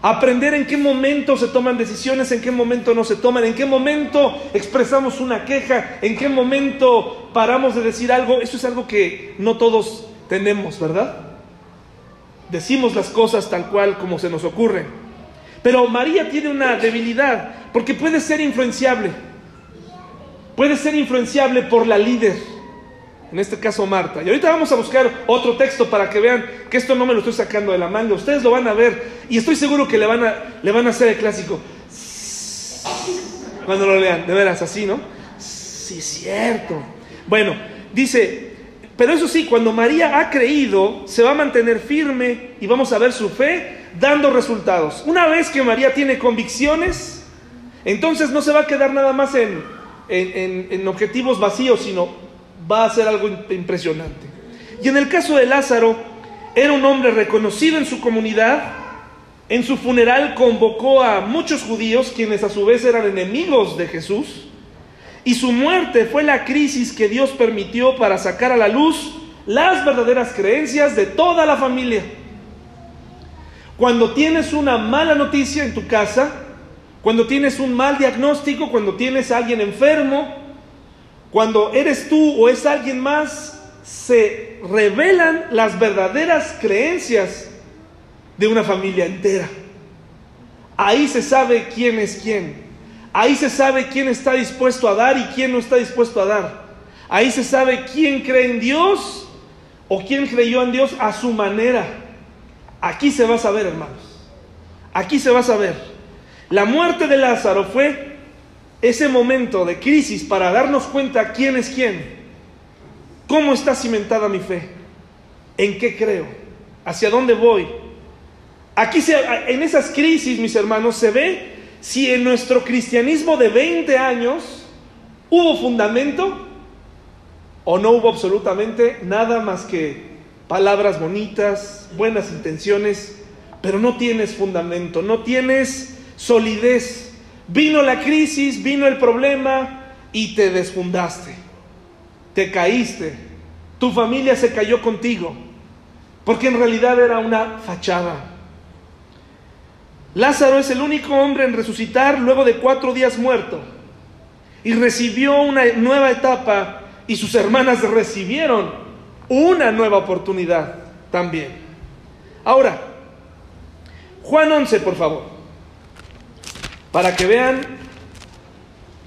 Aprender en qué momento se toman decisiones, en qué momento no se toman, en qué momento expresamos una queja, en qué momento paramos de decir algo. Eso es algo que no todos tenemos, ¿verdad? Decimos las cosas tal cual como se nos ocurre. Pero María tiene una debilidad porque puede ser influenciable. Puede ser influenciable por la líder, en este caso Marta. Y ahorita vamos a buscar otro texto para que vean que esto no me lo estoy sacando de la manga. Ustedes lo van a ver y estoy seguro que le van a, le van a hacer el clásico. Cuando lo lean, de veras, así, ¿no? Sí, es cierto. Bueno, dice, pero eso sí, cuando María ha creído, se va a mantener firme y vamos a ver su fe dando resultados. Una vez que María tiene convicciones, entonces no se va a quedar nada más en en, objetivos vacíos, sino va a ser algo impresionante. Y en el caso de Lázaro, era un hombre reconocido en su comunidad. En su funeral convocó a muchos judíos, quienes a su vez eran enemigos de Jesús. Y su muerte fue la crisis que Dios permitió para sacar a la luz las verdaderas creencias de toda la familia. Cuando tienes una mala noticia en tu casa, cuando tienes un mal diagnóstico, cuando tienes a alguien enfermo, cuando eres tú o es alguien más, se revelan las verdaderas creencias de una familia entera. Ahí se sabe quién es quién. Ahí se sabe quién está dispuesto a dar y quién no está dispuesto a dar. Ahí se sabe quién cree en Dios o quién creyó en Dios a su manera. Aquí se va a saber, hermanos. Aquí se va a saber. La muerte de Lázaro fue ese momento de crisis para darnos cuenta quién es quién, cómo está cimentada mi fe, en qué creo, hacia dónde voy. Aquí se, en esas crisis, mis hermanos, se ve si en nuestro cristianismo de 20 años hubo fundamento o no hubo absolutamente nada más que palabras bonitas, buenas intenciones, pero no tienes fundamento, no tienes solidez. Vino la crisis, vino el problema y te desfundaste, te caíste, tu familia se cayó contigo, porque en realidad era una fachada. Lázaro es el único hombre en resucitar luego de cuatro días muerto y recibió una nueva etapa y sus hermanas recibieron una nueva oportunidad también. Ahora, Juan 11, por favor, para que vean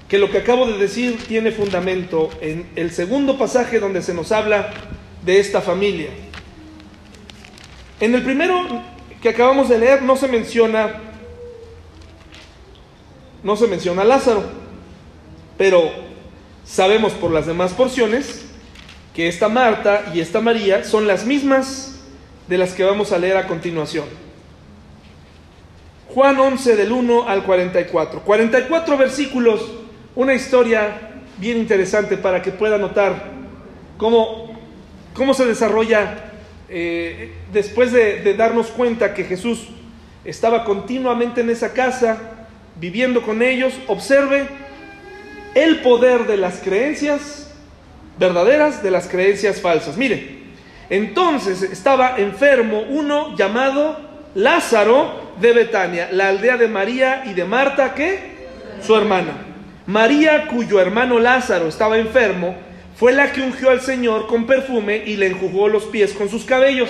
que lo que acabo de decir tiene fundamento en el segundo pasaje donde se nos habla de esta familia. En el primero que acabamos de leer no se menciona no se menciona Lázaro, pero sabemos por las demás porciones que esta Marta y esta María son las mismas de las que vamos a leer a continuación. Juan 11 del 1 al 44. 44 versículos, una historia bien interesante para que pueda notar cómo, cómo se desarrolla eh, después de, de darnos cuenta que Jesús estaba continuamente en esa casa, viviendo con ellos, observe el poder de las creencias verdaderas de las creencias falsas. Mire, entonces estaba enfermo uno llamado Lázaro de Betania, la aldea de María y de Marta, que su hermana. María, cuyo hermano Lázaro estaba enfermo, fue la que ungió al Señor con perfume y le enjugó los pies con sus cabellos.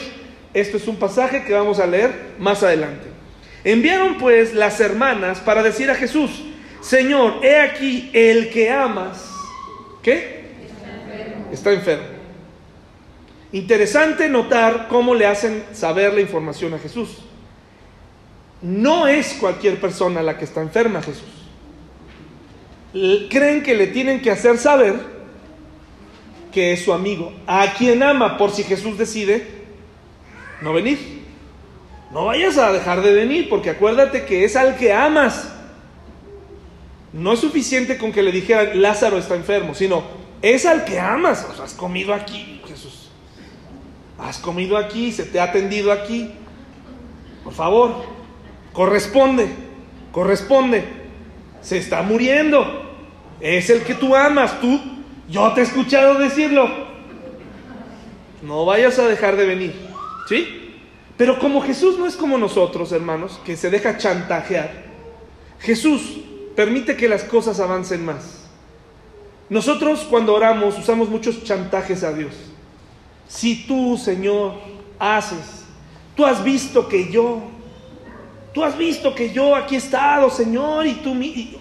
Esto es un pasaje que vamos a leer más adelante. Enviaron pues las hermanas para decir a Jesús, Señor, he aquí el que amas. ¿Qué? Está enfermo. Interesante notar cómo le hacen saber la información a Jesús. No es cualquier persona la que está enferma, Jesús. Creen que le tienen que hacer saber que es su amigo, a quien ama, por si Jesús decide no venir. No vayas a dejar de venir, porque acuérdate que es al que amas. No es suficiente con que le dijeran Lázaro está enfermo, sino es al que amas. has comido aquí, Jesús. Has comido aquí, se te ha atendido aquí. Por favor, corresponde, corresponde. Se está muriendo. Es el que tú amas, tú. Yo te he escuchado decirlo. No vayas a dejar de venir. ¿Sí? Pero como Jesús no es como nosotros, hermanos, que se deja chantajear, Jesús permite que las cosas avancen más. Nosotros cuando oramos usamos muchos chantajes a Dios. Si tú, Señor, haces, tú has visto que yo, tú has visto que yo aquí he estado, Señor, y tú, mi,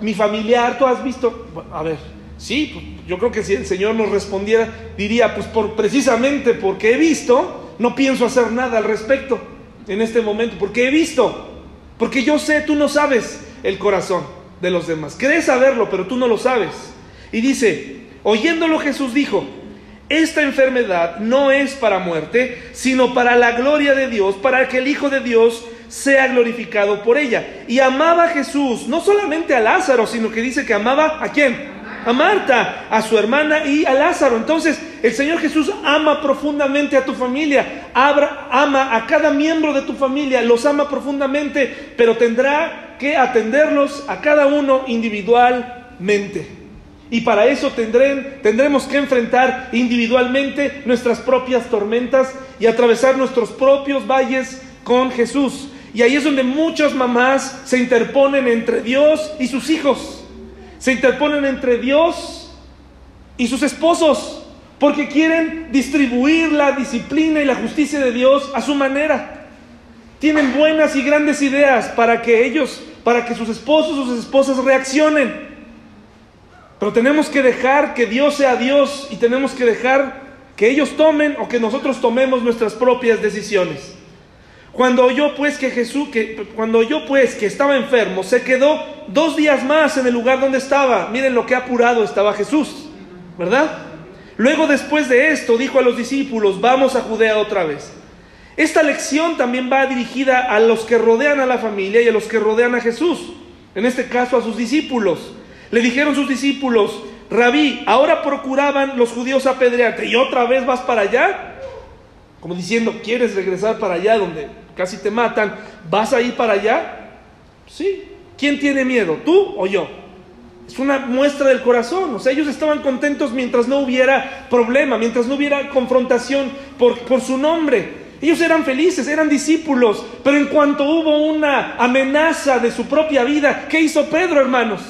mi familiar, tú has visto, a ver, sí, pues, yo creo que si el Señor nos respondiera, diría, pues por, precisamente porque he visto, no pienso hacer nada al respecto en este momento, porque he visto, porque yo sé, tú no sabes el corazón de los demás. Crees saberlo, pero tú no lo sabes. Y dice, oyéndolo Jesús dijo, esta enfermedad no es para muerte, sino para la gloria de Dios, para que el Hijo de Dios sea glorificado por ella. Y amaba a Jesús, no solamente a Lázaro, sino que dice que amaba a quién? a Marta, a su hermana y a Lázaro. Entonces, el Señor Jesús ama profundamente a tu familia, ama a cada miembro de tu familia, los ama profundamente, pero tendrá que atenderlos a cada uno individualmente. Y para eso tendremos que enfrentar individualmente nuestras propias tormentas y atravesar nuestros propios valles con Jesús. Y ahí es donde muchas mamás se interponen entre Dios y sus hijos se interponen entre Dios y sus esposos porque quieren distribuir la disciplina y la justicia de Dios a su manera. Tienen buenas y grandes ideas para que ellos, para que sus esposos sus esposas reaccionen. Pero tenemos que dejar que Dios sea Dios y tenemos que dejar que ellos tomen o que nosotros tomemos nuestras propias decisiones. Cuando oyó pues que Jesús, que, cuando oyó pues que estaba enfermo, se quedó dos días más en el lugar donde estaba. Miren lo que apurado estaba Jesús, ¿verdad? Luego después de esto dijo a los discípulos, vamos a Judea otra vez. Esta lección también va dirigida a los que rodean a la familia y a los que rodean a Jesús, en este caso a sus discípulos. Le dijeron sus discípulos, Rabí, ahora procuraban los judíos apedrearte y otra vez vas para allá, como diciendo, ¿quieres regresar para allá donde casi te matan? ¿Vas a ir para allá? Sí. ¿Quién tiene miedo, tú o yo? Es una muestra del corazón. O sea, ellos estaban contentos mientras no hubiera problema, mientras no hubiera confrontación por, por su nombre. Ellos eran felices, eran discípulos, pero en cuanto hubo una amenaza de su propia vida, ¿qué hizo Pedro, hermanos?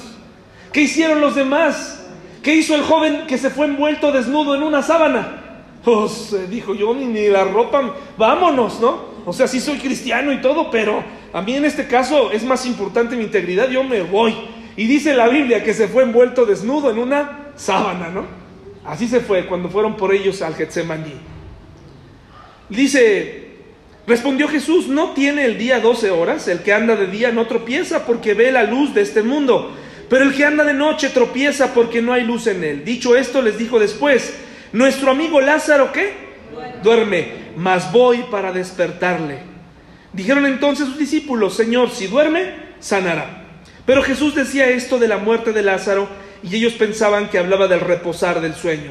¿Qué hicieron los demás? ¿Qué hizo el joven que se fue envuelto desnudo en una sábana? Pues dijo yo, ni la ropa, vámonos, ¿no? O sea, sí soy cristiano y todo, pero a mí en este caso es más importante mi integridad, yo me voy. Y dice la Biblia que se fue envuelto desnudo en una sábana, ¿no? Así se fue cuando fueron por ellos al Getsemaní. Dice, respondió Jesús, no tiene el día doce horas, el que anda de día no tropieza porque ve la luz de este mundo, pero el que anda de noche tropieza porque no hay luz en él. Dicho esto, les dijo después, nuestro amigo Lázaro, ¿qué? Duerme, mas voy para despertarle. Dijeron entonces sus discípulos, Señor, si duerme, sanará. Pero Jesús decía esto de la muerte de Lázaro y ellos pensaban que hablaba del reposar del sueño.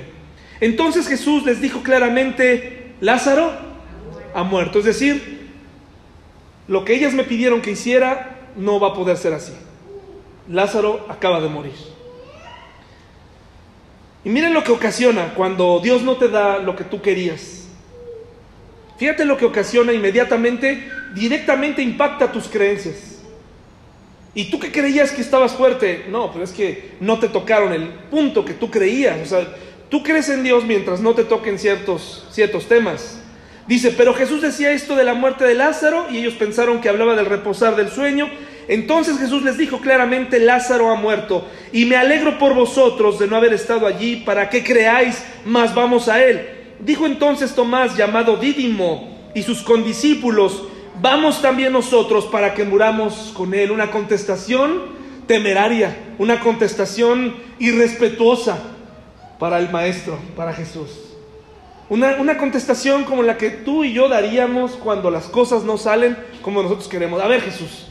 Entonces Jesús les dijo claramente, Lázaro ha muerto. Es decir, lo que ellas me pidieron que hiciera no va a poder ser así. Lázaro acaba de morir. Y miren lo que ocasiona cuando Dios no te da lo que tú querías. Fíjate lo que ocasiona inmediatamente, directamente impacta tus creencias. ¿Y tú que creías que estabas fuerte? No, pero es que no te tocaron el punto que tú creías. O sea, tú crees en Dios mientras no te toquen ciertos, ciertos temas. Dice, pero Jesús decía esto de la muerte de Lázaro y ellos pensaron que hablaba del reposar del sueño. Entonces Jesús les dijo claramente, Lázaro ha muerto y me alegro por vosotros de no haber estado allí para que creáis, más vamos a él. Dijo entonces Tomás, llamado Dídimo, y sus condiscípulos, vamos también nosotros para que muramos con Él. Una contestación temeraria, una contestación irrespetuosa para el Maestro, para Jesús. Una, una, contestación como la que tú y yo daríamos cuando las cosas no salen como nosotros queremos. A ver Jesús,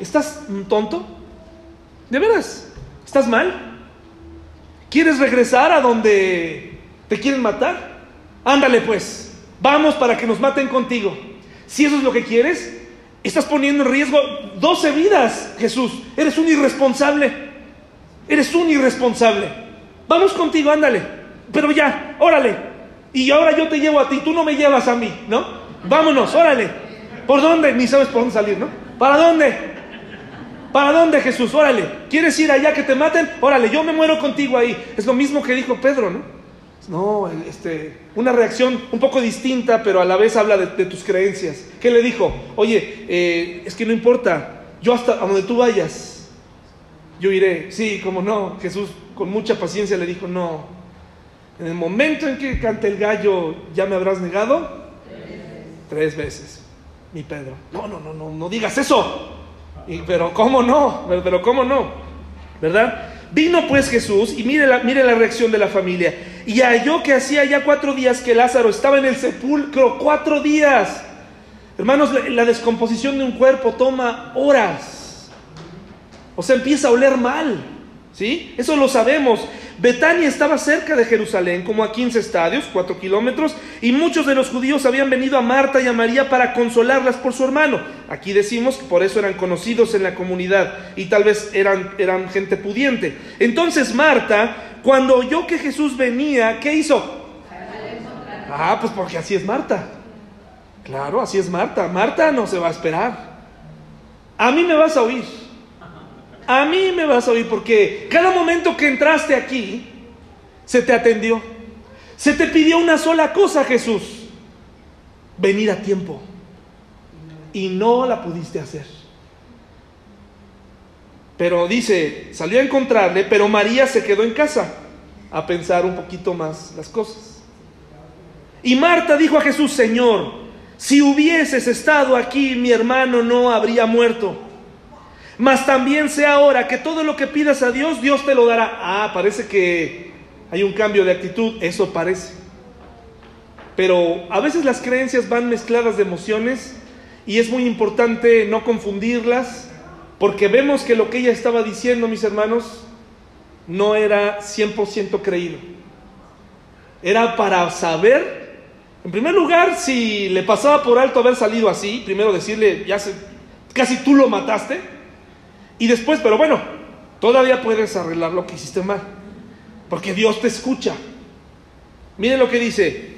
¿estás tonto? ¿De veras? ¿Estás mal? ¿Quieres regresar a donde te quieren matar? Ándale pues, vamos para que nos maten contigo. Si eso es lo que quieres, estás poniendo en riesgo 12 vidas, Jesús. Eres un irresponsable. Eres un irresponsable. Vamos contigo, ándale. Pero ya, órale. Y ahora yo te llevo a ti, tú no me llevas a mí, ¿no? Vámonos, órale. ¿Por dónde? Ni sabes por dónde salir, ¿no? ¿Para dónde? ¿Para dónde, Jesús? Órale. ¿Quieres ir allá que te maten? Órale, yo me muero contigo ahí. Es lo mismo que dijo Pedro, ¿no? No, este, una reacción un poco distinta, pero a la vez habla de, tus creencias. ¿Qué le dijo? Oye, eh, es que no importa, yo hasta a donde tú vayas, yo iré. Sí, como no, Jesús con mucha paciencia le dijo, no, en el momento en que cante el gallo, ¿ya me habrás negado? Tres veces. Mi Pedro, no, no, no, no, no digas eso. pero ¿cómo no? Pero ¿cómo no? ¿Verdad? Vino pues Jesús y mire la, mire la reacción de la familia y halló que hacía ya cuatro días que Lázaro estaba en el sepulcro, cuatro días. Hermanos, la, descomposición de un cuerpo toma horas. O sea, empieza a oler mal. ¿Sí? Eso lo sabemos. Betania estaba cerca de Jerusalén, como a 15 estadios, 4 kilómetros, y muchos de los judíos habían venido a Marta y a María para consolarlas por su hermano. Aquí decimos que por eso eran conocidos en la comunidad y tal vez eran, eran gente pudiente. Entonces Marta cuando oyó que Jesús venía, ¿qué hizo? Ah, pues porque así es Marta. Claro, así es Marta. Marta no se va a esperar. A mí me vas a oír. A mí me vas a oír porque cada momento que entraste aquí, se te atendió. Se te pidió una sola cosa, Jesús. Venir a tiempo. Y no la pudiste hacer. Pero dice, salió a encontrarle, pero María se quedó en casa a pensar un poquito más las cosas. Y Marta dijo a Jesús, Señor, si hubieses estado aquí, mi hermano no habría muerto. Mas también sé ahora que todo lo que pidas a Dios, Dios te lo dará. Ah, parece que hay un cambio de actitud, eso parece. pero a veces las creencias van mezcladas de emociones y es muy importante no confundirlas, porque vemos que lo que ella estaba diciendo, mis hermanos, no era 100% creído. Era para saber, en primer lugar, si le pasaba por alto haber salido así, primero decirle, ya casi tú lo mataste, y después, pero bueno, todavía puedes arreglar lo que hiciste mal, porque Dios te escucha. Miren lo que dice,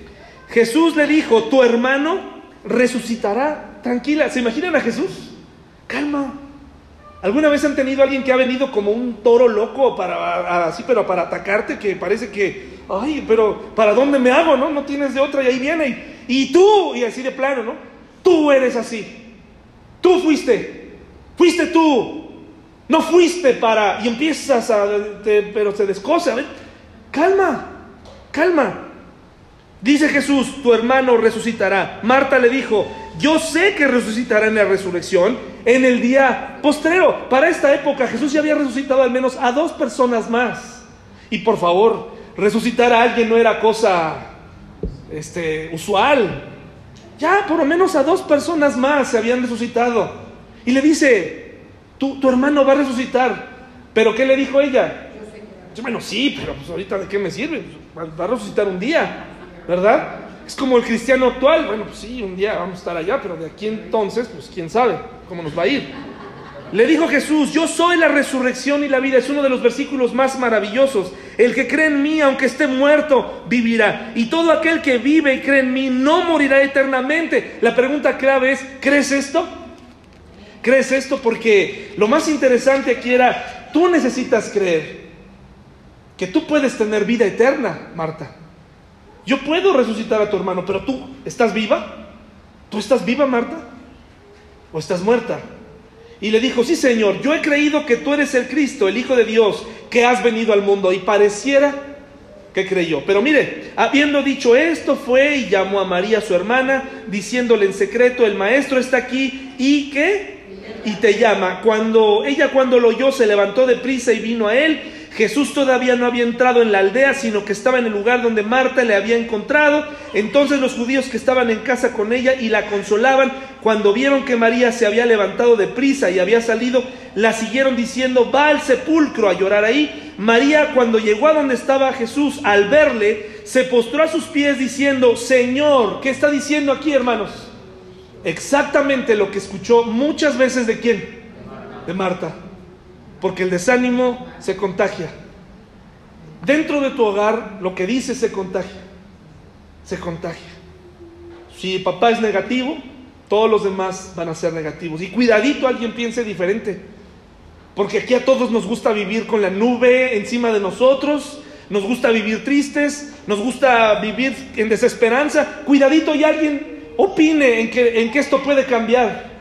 Jesús le dijo, tu hermano resucitará. Tranquila, ¿se imaginan a Jesús? Calma. ¿Alguna vez han tenido alguien que ha venido como un toro loco para así, pero para atacarte que parece que, ay, pero ¿para dónde me hago, no? No tienes de otra y ahí viene y, y tú y así de plano, ¿no? Tú eres así. Tú fuiste. Fuiste tú. No fuiste para y empiezas a pero se descosa, ¿ven? Calma. Calma. Dice Jesús, tu hermano resucitará. Marta le dijo, yo sé que resucitará en la resurrección en el día postrero. Para esta época Jesús ya había resucitado al menos a dos personas más. Y por favor, resucitar a alguien no era cosa este, usual. Ya por lo menos a dos personas más se habían resucitado. Y le dice, tu, tu hermano va a resucitar. ¿Pero qué le dijo ella? Bueno, sí, pero pues ahorita de qué me sirve? Va a resucitar un día. ¿verdad? Es como el cristiano actual, bueno, pues sí, un día vamos a estar allá, pero de aquí entonces, pues quién sabe cómo nos va a ir. Le dijo Jesús, yo soy la resurrección y la vida. Es uno de los versículos más maravillosos. El que cree en mí, aunque esté muerto, vivirá. Y todo aquel que vive y cree en mí, no morirá eternamente. La pregunta clave es, ¿crees esto? ¿Crees esto? Porque lo más interesante aquí era, tú necesitas creer que tú puedes tener vida eterna, Marta. Yo puedo resucitar a tu hermano, pero tú, ¿estás viva? ¿Tú estás viva, Marta? ¿O estás muerta? Y le dijo, sí, Señor, yo he creído que tú eres el Cristo, el Hijo de Dios, que has venido al mundo. Y pareciera que creyó. Pero mire, habiendo dicho esto, fue y llamó a María, su hermana, diciéndole en secreto, el maestro está aquí y que... Y te llama. Cuando ella cuando lo oyó se levantó de prisa y vino a él Jesús todavía no había entrado en la aldea, sino que estaba en el lugar donde Marta le había encontrado. Entonces los judíos que estaban en casa con ella y la consolaban, cuando vieron que María se había levantado de prisa y había salido, la siguieron diciendo, va al sepulcro a llorar ahí. María, cuando llegó a donde estaba Jesús, al verle, se postró a sus pies diciendo, Señor, ¿qué está diciendo aquí, hermanos? Exactamente lo que escuchó muchas veces de quién? De Marta porque el desánimo se contagia. Dentro de tu hogar, lo que dices se contagia. Se contagia. Si papá es negativo, todos los demás van a ser negativos. Y cuidadito alguien piense diferente. Porque aquí a todos nos gusta vivir con la nube encima de nosotros, nos gusta vivir tristes, nos gusta vivir en desesperanza. Cuidadito y alguien opine en que, en que esto puede cambiar.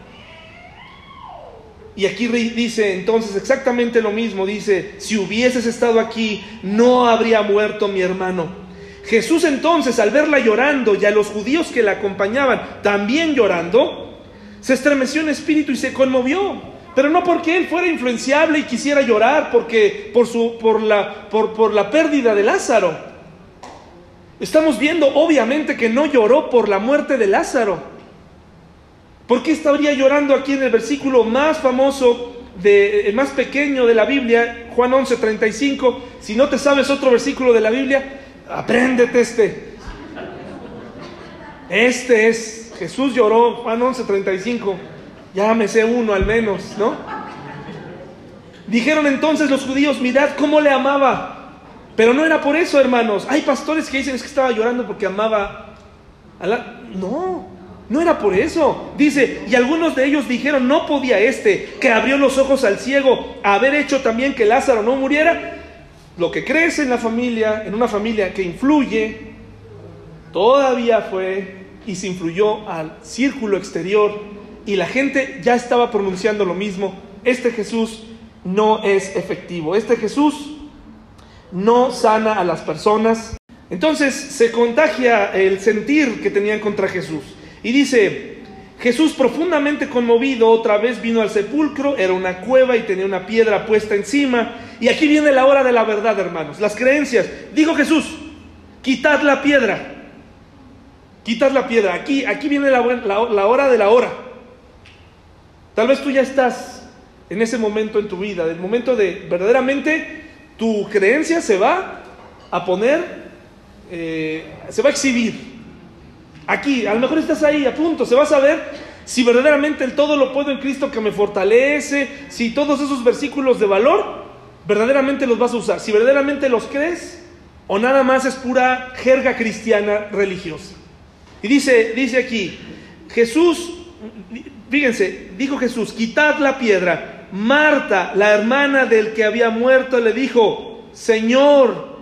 Y aquí dice entonces exactamente lo mismo, dice, si hubieses estado aquí, no habría muerto mi hermano. Jesús entonces, al verla llorando y a los judíos que la acompañaban también llorando, se estremeció en espíritu y se conmovió. Pero no porque él fuera influenciable y quisiera llorar porque, por, su, por, la, por, por la pérdida de Lázaro. Estamos viendo obviamente que no lloró por la muerte de Lázaro ¿Por qué estaría llorando aquí en el versículo más famoso, de, el más pequeño de la Biblia, Juan 11, 35? Si no te sabes otro versículo de la Biblia, apréndete este. Este es, Jesús lloró, Juan 11, 35. Ya me sé uno al menos, ¿no? Dijeron entonces los judíos, mirad cómo le amaba. Pero no era por eso, hermanos. Hay pastores que dicen es que estaba llorando porque amaba a la... No, no era por eso. Dice, y algunos de ellos dijeron, no podía este, que abrió los ojos al ciego, haber hecho también que Lázaro no muriera. Lo que crece en la familia, en una familia que influye, todavía fue y se influyó al círculo exterior y la gente ya estaba pronunciando lo mismo. Este Jesús no es efectivo. Este Jesús no sana a las personas. Entonces se contagia el sentir que tenían contra Jesús. Y dice, Jesús profundamente conmovido otra vez vino al sepulcro, era una cueva y tenía una piedra puesta encima. Y aquí viene la hora de la verdad, hermanos, las creencias. Dijo Jesús, quitad la piedra. quitas la piedra. Aquí, aquí viene la, la hora de la hora. Tal vez tú ya estás en ese momento en tu vida, del momento de verdaderamente tu creencia se va a poner, eh, se va a exhibir. Aquí, a lo mejor estás ahí a punto, se va a saber si verdaderamente el todo lo puedo en Cristo que me fortalece, si todos esos versículos de valor verdaderamente los vas a usar, si verdaderamente los crees o nada más es pura jerga cristiana religiosa. Y dice, dice aquí, Jesús, fíjense, dijo Jesús, quitad la piedra. Marta, la hermana del que había muerto, le dijo, Señor,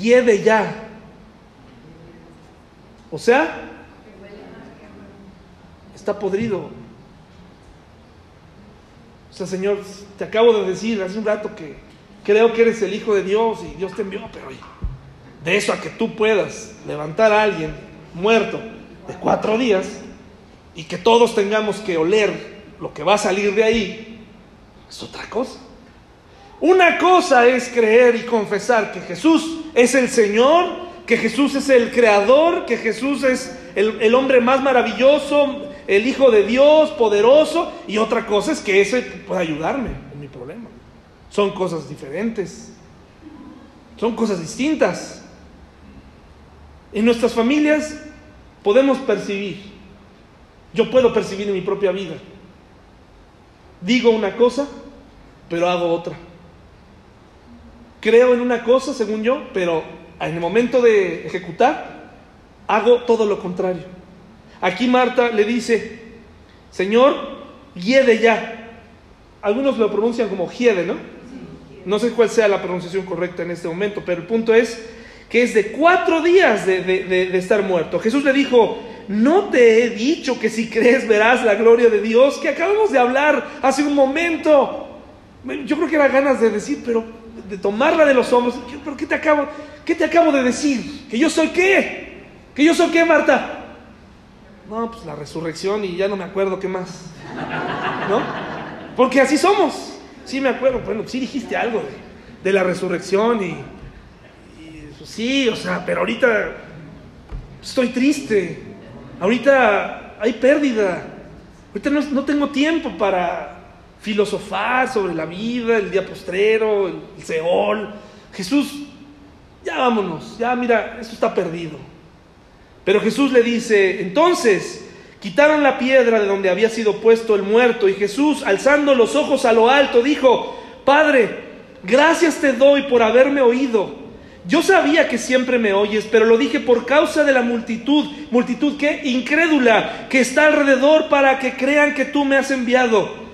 lleve ya. O sea, está podrido. O sea, Señor, te acabo de decir hace un rato que creo que eres el Hijo de Dios y Dios te envió, pero de eso a que tú puedas levantar a alguien muerto de cuatro días y que todos tengamos que oler lo que va a salir de ahí, es otra cosa. Una cosa es creer y confesar que Jesús es el Señor, que Jesús es el Creador, que Jesús es el, hombre más maravilloso, el Hijo de Dios, poderoso, y otra cosa es que ese puede ayudarme en mi problema. Son cosas diferentes, son cosas distintas. En nuestras familias podemos percibir, yo puedo percibir en mi propia vida. Digo una cosa, pero hago otra. Creo en una cosa, según yo, pero en el momento de ejecutar, hago todo lo contrario. Aquí Marta le dice, Señor, hiede ya. Algunos lo pronuncian como hiede, ¿no? No sé cuál sea la pronunciación correcta en este momento, pero el punto es que es de cuatro días de, de estar muerto. Jesús le dijo, no te he dicho que si crees verás la gloria de Dios, que acabamos de hablar hace un momento. Yo creo que era ganas de decir, pero de tomarla de los hombros. ¿Pero qué te acabo, qué te acabo de decir? ¿Que yo soy qué? ¿Que yo soy qué, Marta? No, pues la resurrección y ya no me acuerdo qué más. ¿No? Porque así somos. Sí me acuerdo, bueno, sí dijiste algo de, la resurrección y, pues sí, o sea, pero ahorita estoy triste. Ahorita hay pérdida. Ahorita no, no tengo tiempo para filosofar sobre la vida, el día postrero, el, Seol. Jesús, ya vámonos, ya mira, esto está perdido. Pero Jesús le dice, entonces quitaron la piedra de donde había sido puesto el muerto y Jesús, alzando los ojos a lo alto, dijo, Padre, gracias te doy por haberme oído. Yo sabía que siempre me oyes, pero lo dije por causa de la multitud, multitud que incrédula, que está alrededor para que crean que tú me has enviado.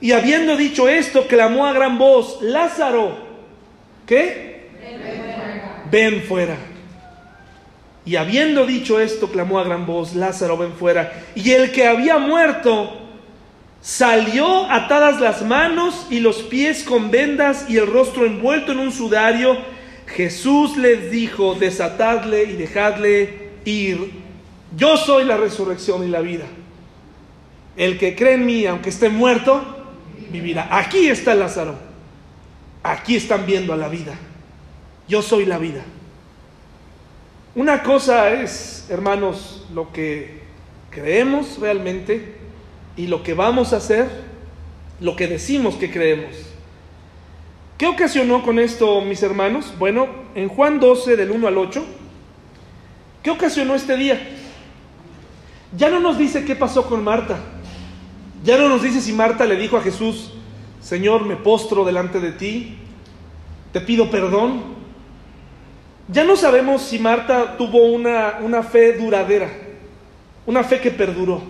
Y habiendo dicho esto, clamó a gran voz, Lázaro, ¿qué? Ven fuera. Y habiendo dicho esto, clamó a gran voz, Lázaro, ven fuera. Y el que había muerto salió atadas las manos y los pies con vendas y el rostro envuelto en un sudario. Jesús les dijo, desatadle y dejadle ir. Yo soy la resurrección y la vida. El que cree en mí, aunque esté muerto, vivirá. Aquí está Lázaro. Aquí están viendo a la vida. Yo soy la vida. Una cosa es, hermanos, lo que creemos realmente y lo que vamos a hacer, lo que decimos que creemos. ¿Qué ocasionó con esto, mis hermanos? Bueno, en Juan 12, del 1 al 8, ¿qué ocasionó este día? Ya no nos dice qué pasó con Marta. Ya no nos dice si Marta le dijo a Jesús, Señor, me postro delante de ti, te pido perdón. Ya no sabemos si Marta tuvo una, una fe duradera, una fe que perduró.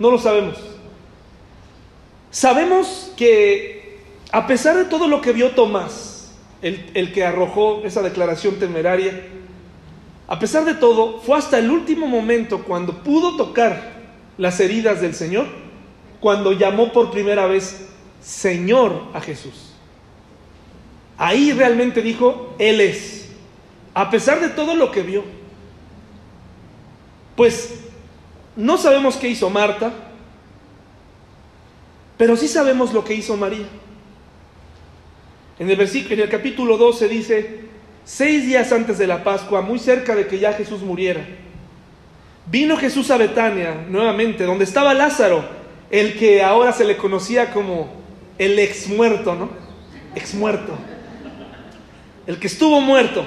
No lo sabemos. Sabemos que a pesar de todo lo que vio Tomás, el, el, que arrojó esa declaración temeraria, a pesar de todo, fue hasta el último momento cuando pudo tocar las heridas del Señor cuando llamó por primera vez Señor a Jesús. Ahí realmente dijo, Él es, a pesar de todo lo que vio. Pues no sabemos qué hizo Marta, pero sí sabemos lo que hizo María. En el versículo, en el capítulo 12 dice, seis días antes de la Pascua, muy cerca de que ya Jesús muriera, Vino Jesús a Betania nuevamente, donde estaba Lázaro, el que ahora se le conocía como el ex muerto, ¿no? Ex muerto. El que estuvo muerto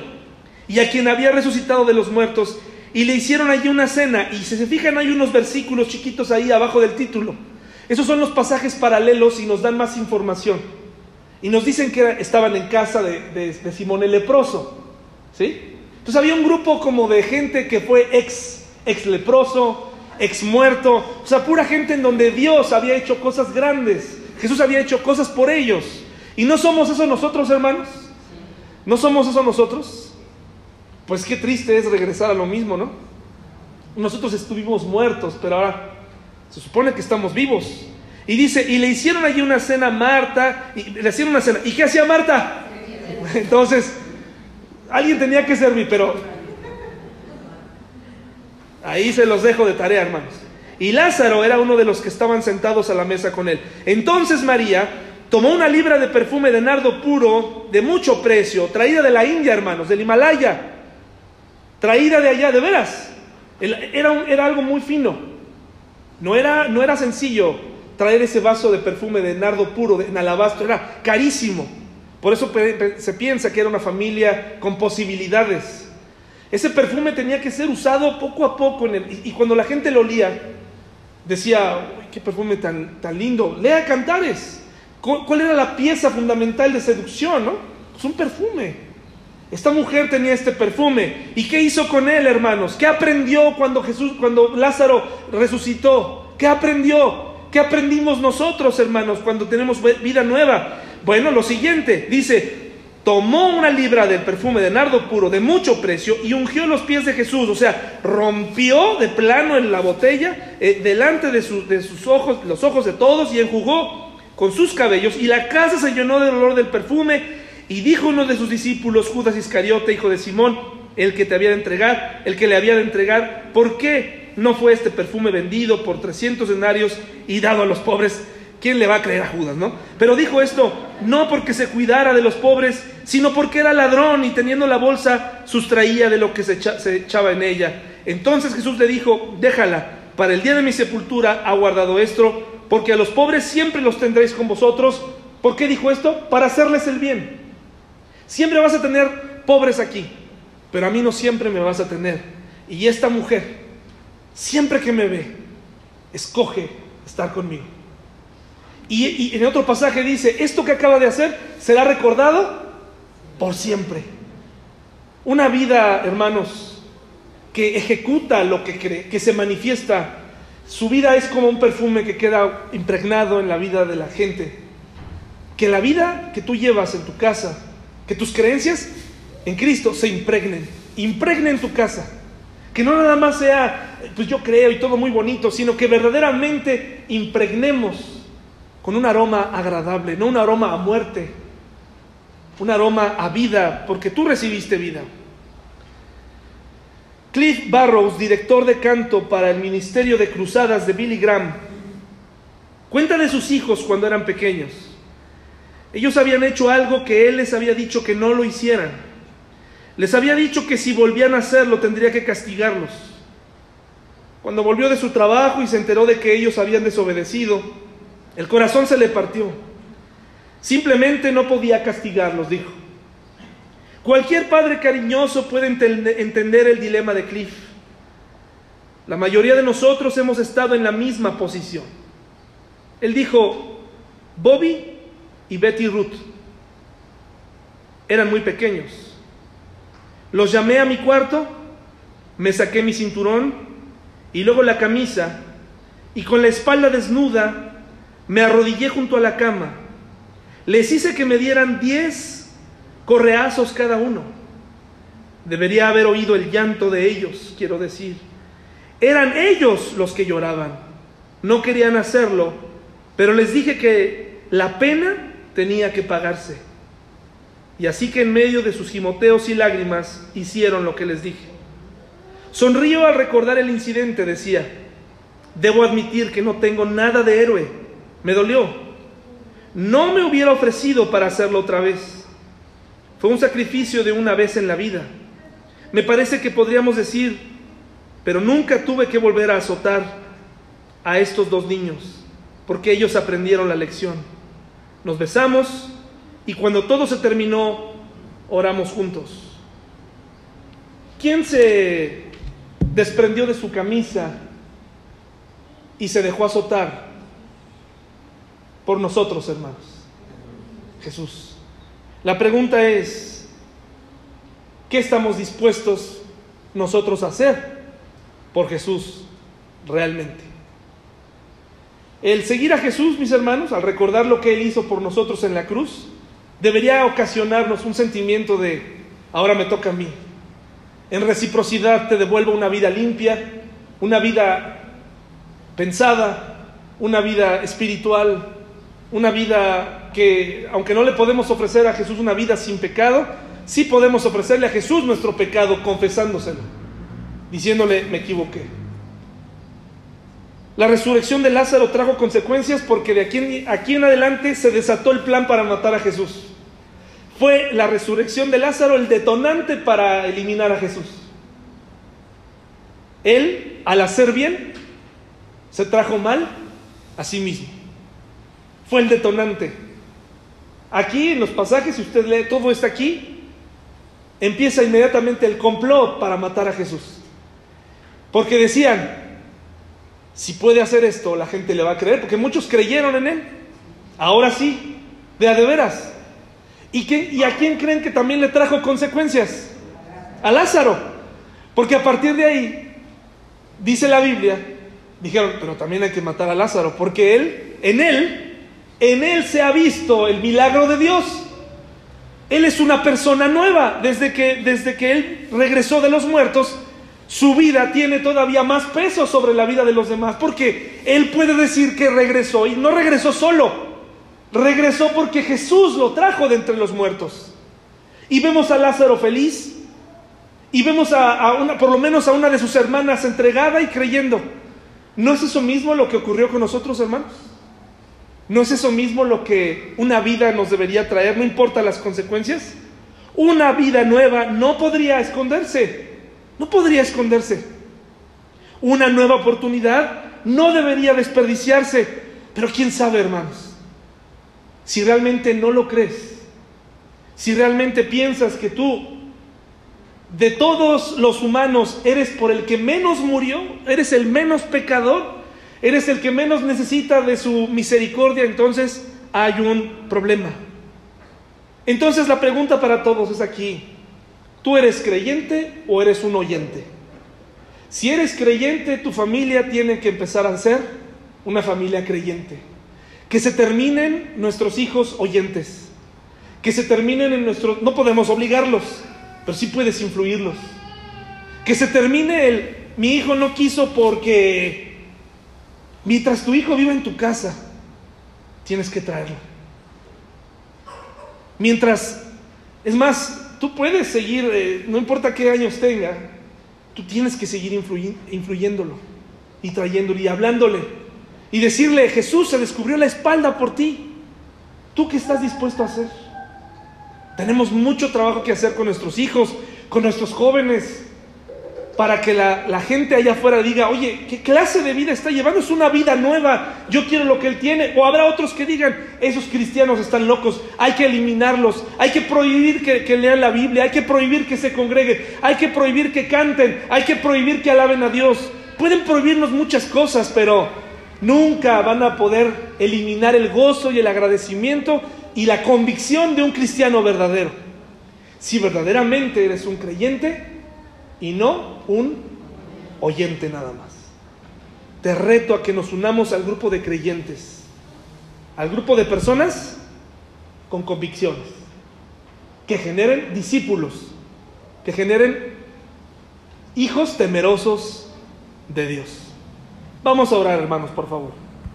y a quien había resucitado de los muertos. Y le hicieron allí una cena. Y si se fijan, hay unos versículos chiquitos ahí abajo del título. Esos son los pasajes paralelos y nos dan más información. Y nos dicen que estaban en casa de, Simón el leproso. ¿Sí? Entonces había un grupo como de gente que fue ex, ex leproso, ex muerto. O sea, pura gente en donde Dios había hecho cosas grandes. Jesús había hecho cosas por ellos. ¿Y no somos eso nosotros, hermanos? ¿No somos eso nosotros? Pues qué triste es regresar a lo mismo, ¿no? Nosotros estuvimos muertos, pero ahora se supone que estamos vivos. Y dice, y le hicieron allí una cena a Marta, y le hicieron una cena. ¿Y qué hacía Marta? Entonces, alguien tenía que servir, pero ahí se los dejo de tarea, hermanos. Y Lázaro era uno de los que estaban sentados a la mesa con él. Entonces María tomó una libra de perfume de nardo puro de mucho precio, traída de la India, hermanos, del Himalaya, traída de allá, de veras. Era, era algo muy fino. No era, no era sencillo traer ese vaso de perfume de nardo puro en alabastro, era carísimo. Por eso se piensa que era una familia con posibilidades. Ese perfume tenía que ser usado poco a poco y, cuando la gente lo olía, decía, Uy, qué perfume tan, tan lindo, lea cantares. ¿Cuál era la pieza fundamental de seducción? ¿no? Es un perfume. Esta mujer tenía este perfume. ¿Y qué hizo con él, hermanos? ¿Qué aprendió cuando Jesús, cuando Lázaro resucitó? ¿Qué aprendió? ¿Qué aprendimos nosotros, hermanos, cuando tenemos vida nueva? Bueno, lo siguiente, dice, tomó una libra del perfume de nardo puro de mucho precio y ungió los pies de Jesús, o sea, rompió de plano en la botella eh, delante de, de sus ojos, los ojos de todos y enjugó con sus cabellos y la casa se llenó del olor del perfume y dijo uno de sus discípulos, Judas Iscariote, hijo de Simón, el que te había de entregar, el que le había de entregar, ¿por qué no fue este perfume vendido por 300 denarios y dado a los pobres? ¿Quién le va a creer a Judas, no? Pero dijo esto no porque se cuidara de los pobres, sino porque era ladrón y teniendo la bolsa sustraía de lo que se, se echaba en ella. Entonces Jesús le dijo, déjala, para el día de mi sepultura ha guardado esto, porque a los pobres siempre los tendréis con vosotros. ¿Por qué dijo esto? Para hacerles el bien. Siempre vas a tener pobres aquí, pero a mí no siempre me vas a tener. Y esta mujer, siempre que me ve, escoge estar conmigo. Y, en otro pasaje dice, esto que acaba de hacer será recordado por siempre. Una vida, hermanos, que ejecuta lo que cree, que se manifiesta. Su vida es como un perfume que queda impregnado en la vida de la gente. Que la vida que tú llevas en tu casa, que tus creencias en Cristo se impregnen, impregnen tu casa. Que no nada más sea, pues yo creo y todo muy bonito, sino que verdaderamente impregnemos con un aroma agradable, no un aroma a muerte, un aroma a vida, porque tú recibiste vida. Cliff Barrows, director de canto para el Ministerio de Cruzadas de Billy Graham, cuenta de sus hijos cuando eran pequeños. Ellos habían hecho algo que Él les había dicho que no lo hicieran. Les había dicho que si volvían a hacerlo tendría que castigarlos. Cuando volvió de su trabajo y se enteró de que ellos habían desobedecido, el corazón se le partió. Simplemente no podía castigarlos, dijo. Cualquier padre cariñoso puede entender el dilema de Cliff. La mayoría de nosotros hemos estado en la misma posición. Él dijo, Bobby y Betty Ruth. Eran muy pequeños. Los llamé a mi cuarto, me saqué mi cinturón y luego la camisa y con la espalda desnuda me arrodillé junto a la cama. Les hice que me dieran diez correazos cada uno. Debería haber oído el llanto de ellos, quiero decir. Eran ellos los que lloraban. No querían hacerlo, pero les dije que la pena tenía que pagarse. Y así que en medio de sus gimoteos y lágrimas hicieron lo que les dije. Sonrío al recordar el incidente, decía. Debo admitir que no tengo nada de héroe. Me dolió. No me hubiera ofrecido para hacerlo otra vez. Fue un sacrificio de una vez en la vida. Me parece que podríamos decir pero nunca tuve que volver a azotar a estos dos niños, porque ellos aprendieron la lección. Nos besamos y cuando todo se terminó, oramos juntos. ¿Quién se desprendió de su camisa y se dejó azotar por nosotros, hermanos? Jesús. La pregunta es, ¿qué estamos dispuestos nosotros a hacer por Jesús realmente? El seguir a Jesús, mis hermanos, al recordar lo que Él hizo por nosotros en la cruz, debería ocasionarnos un sentimiento de, ahora me toca a mí. En reciprocidad te devuelvo una vida limpia, una vida pensada, una vida espiritual, una vida que, aunque no le podemos ofrecer a Jesús una vida sin pecado, sí podemos ofrecerle a Jesús nuestro pecado confesándoselo, diciéndole, me equivoqué. La resurrección de Lázaro trajo consecuencias porque de aquí en, aquí en adelante se desató el plan para matar a Jesús. Fue la resurrección de Lázaro el detonante para eliminar a Jesús. Él, al hacer bien, se trajo mal a sí mismo. Fue el detonante. Aquí en los pasajes, si usted lee todo está aquí, empieza inmediatamente el complot para matar a Jesús. Porque decían, si puede hacer esto, la gente le va a creer, porque muchos creyeron en él. Ahora sí, de a de veras. ¿Y, ¿Y a quién creen que también le trajo consecuencias? A Lázaro. Porque a partir de ahí, dice la Biblia, dijeron, pero también hay que matar a Lázaro, porque él, en él, en él se ha visto el milagro de Dios. Él es una persona nueva. Desde que, desde que él regresó de los muertos, su vida tiene todavía más peso sobre la vida de los demás, porque Él puede decir que regresó y no regresó solo, regresó porque Jesús lo trajo de entre los muertos. Y vemos a Lázaro feliz, y vemos a, una, por lo menos a una de sus hermanas entregada y creyendo. ¿No es eso mismo lo que ocurrió con nosotros, hermanos? ¿No es eso mismo lo que una vida nos debería traer, no importa las consecuencias? Una vida nueva no podría esconderse. No podría esconderse. Una nueva oportunidad no debería desperdiciarse. Pero quién sabe, hermanos, si realmente no lo crees, si realmente piensas que tú, de todos los humanos, eres por el que menos murió, eres el menos pecador, eres el que menos necesita de su misericordia, entonces hay un problema. Entonces la pregunta para todos es aquí, ¿Tú eres creyente o eres un oyente? Si eres creyente, tu familia tiene que empezar a ser una familia creyente. Que se terminen nuestros hijos oyentes. Que se terminen en nuestros... No podemos obligarlos, pero sí puedes influirlos. Que se termine el... Mi hijo no quiso porque... Mientras tu hijo vive en tu casa, tienes que traerlo. Mientras... Es más, tú puedes seguir, eh, no importa qué años tenga, tú tienes que seguir influyéndolo y trayéndolo y hablándole y decirle, Jesús se descubrió la espalda por ti. ¿Tú qué estás dispuesto a hacer? Tenemos mucho trabajo que hacer con nuestros hijos, con nuestros jóvenes para que la, gente allá afuera diga, oye, ¿qué clase de vida está llevando? Es una vida nueva, yo quiero lo que él tiene. O habrá otros que digan, esos cristianos están locos, hay que eliminarlos, hay que prohibir que, lean la Biblia, hay que prohibir que se congreguen, hay que prohibir que canten, hay que prohibir que alaben a Dios. Pueden prohibirnos muchas cosas, pero nunca van a poder eliminar el gozo y el agradecimiento y la convicción de un cristiano verdadero. Si verdaderamente eres un creyente, y no un oyente nada más. Te reto a que nos unamos al grupo de creyentes, al grupo de personas con convicciones, que generen discípulos, que generen hijos temerosos de Dios. Vamos a orar, hermanos, por favor.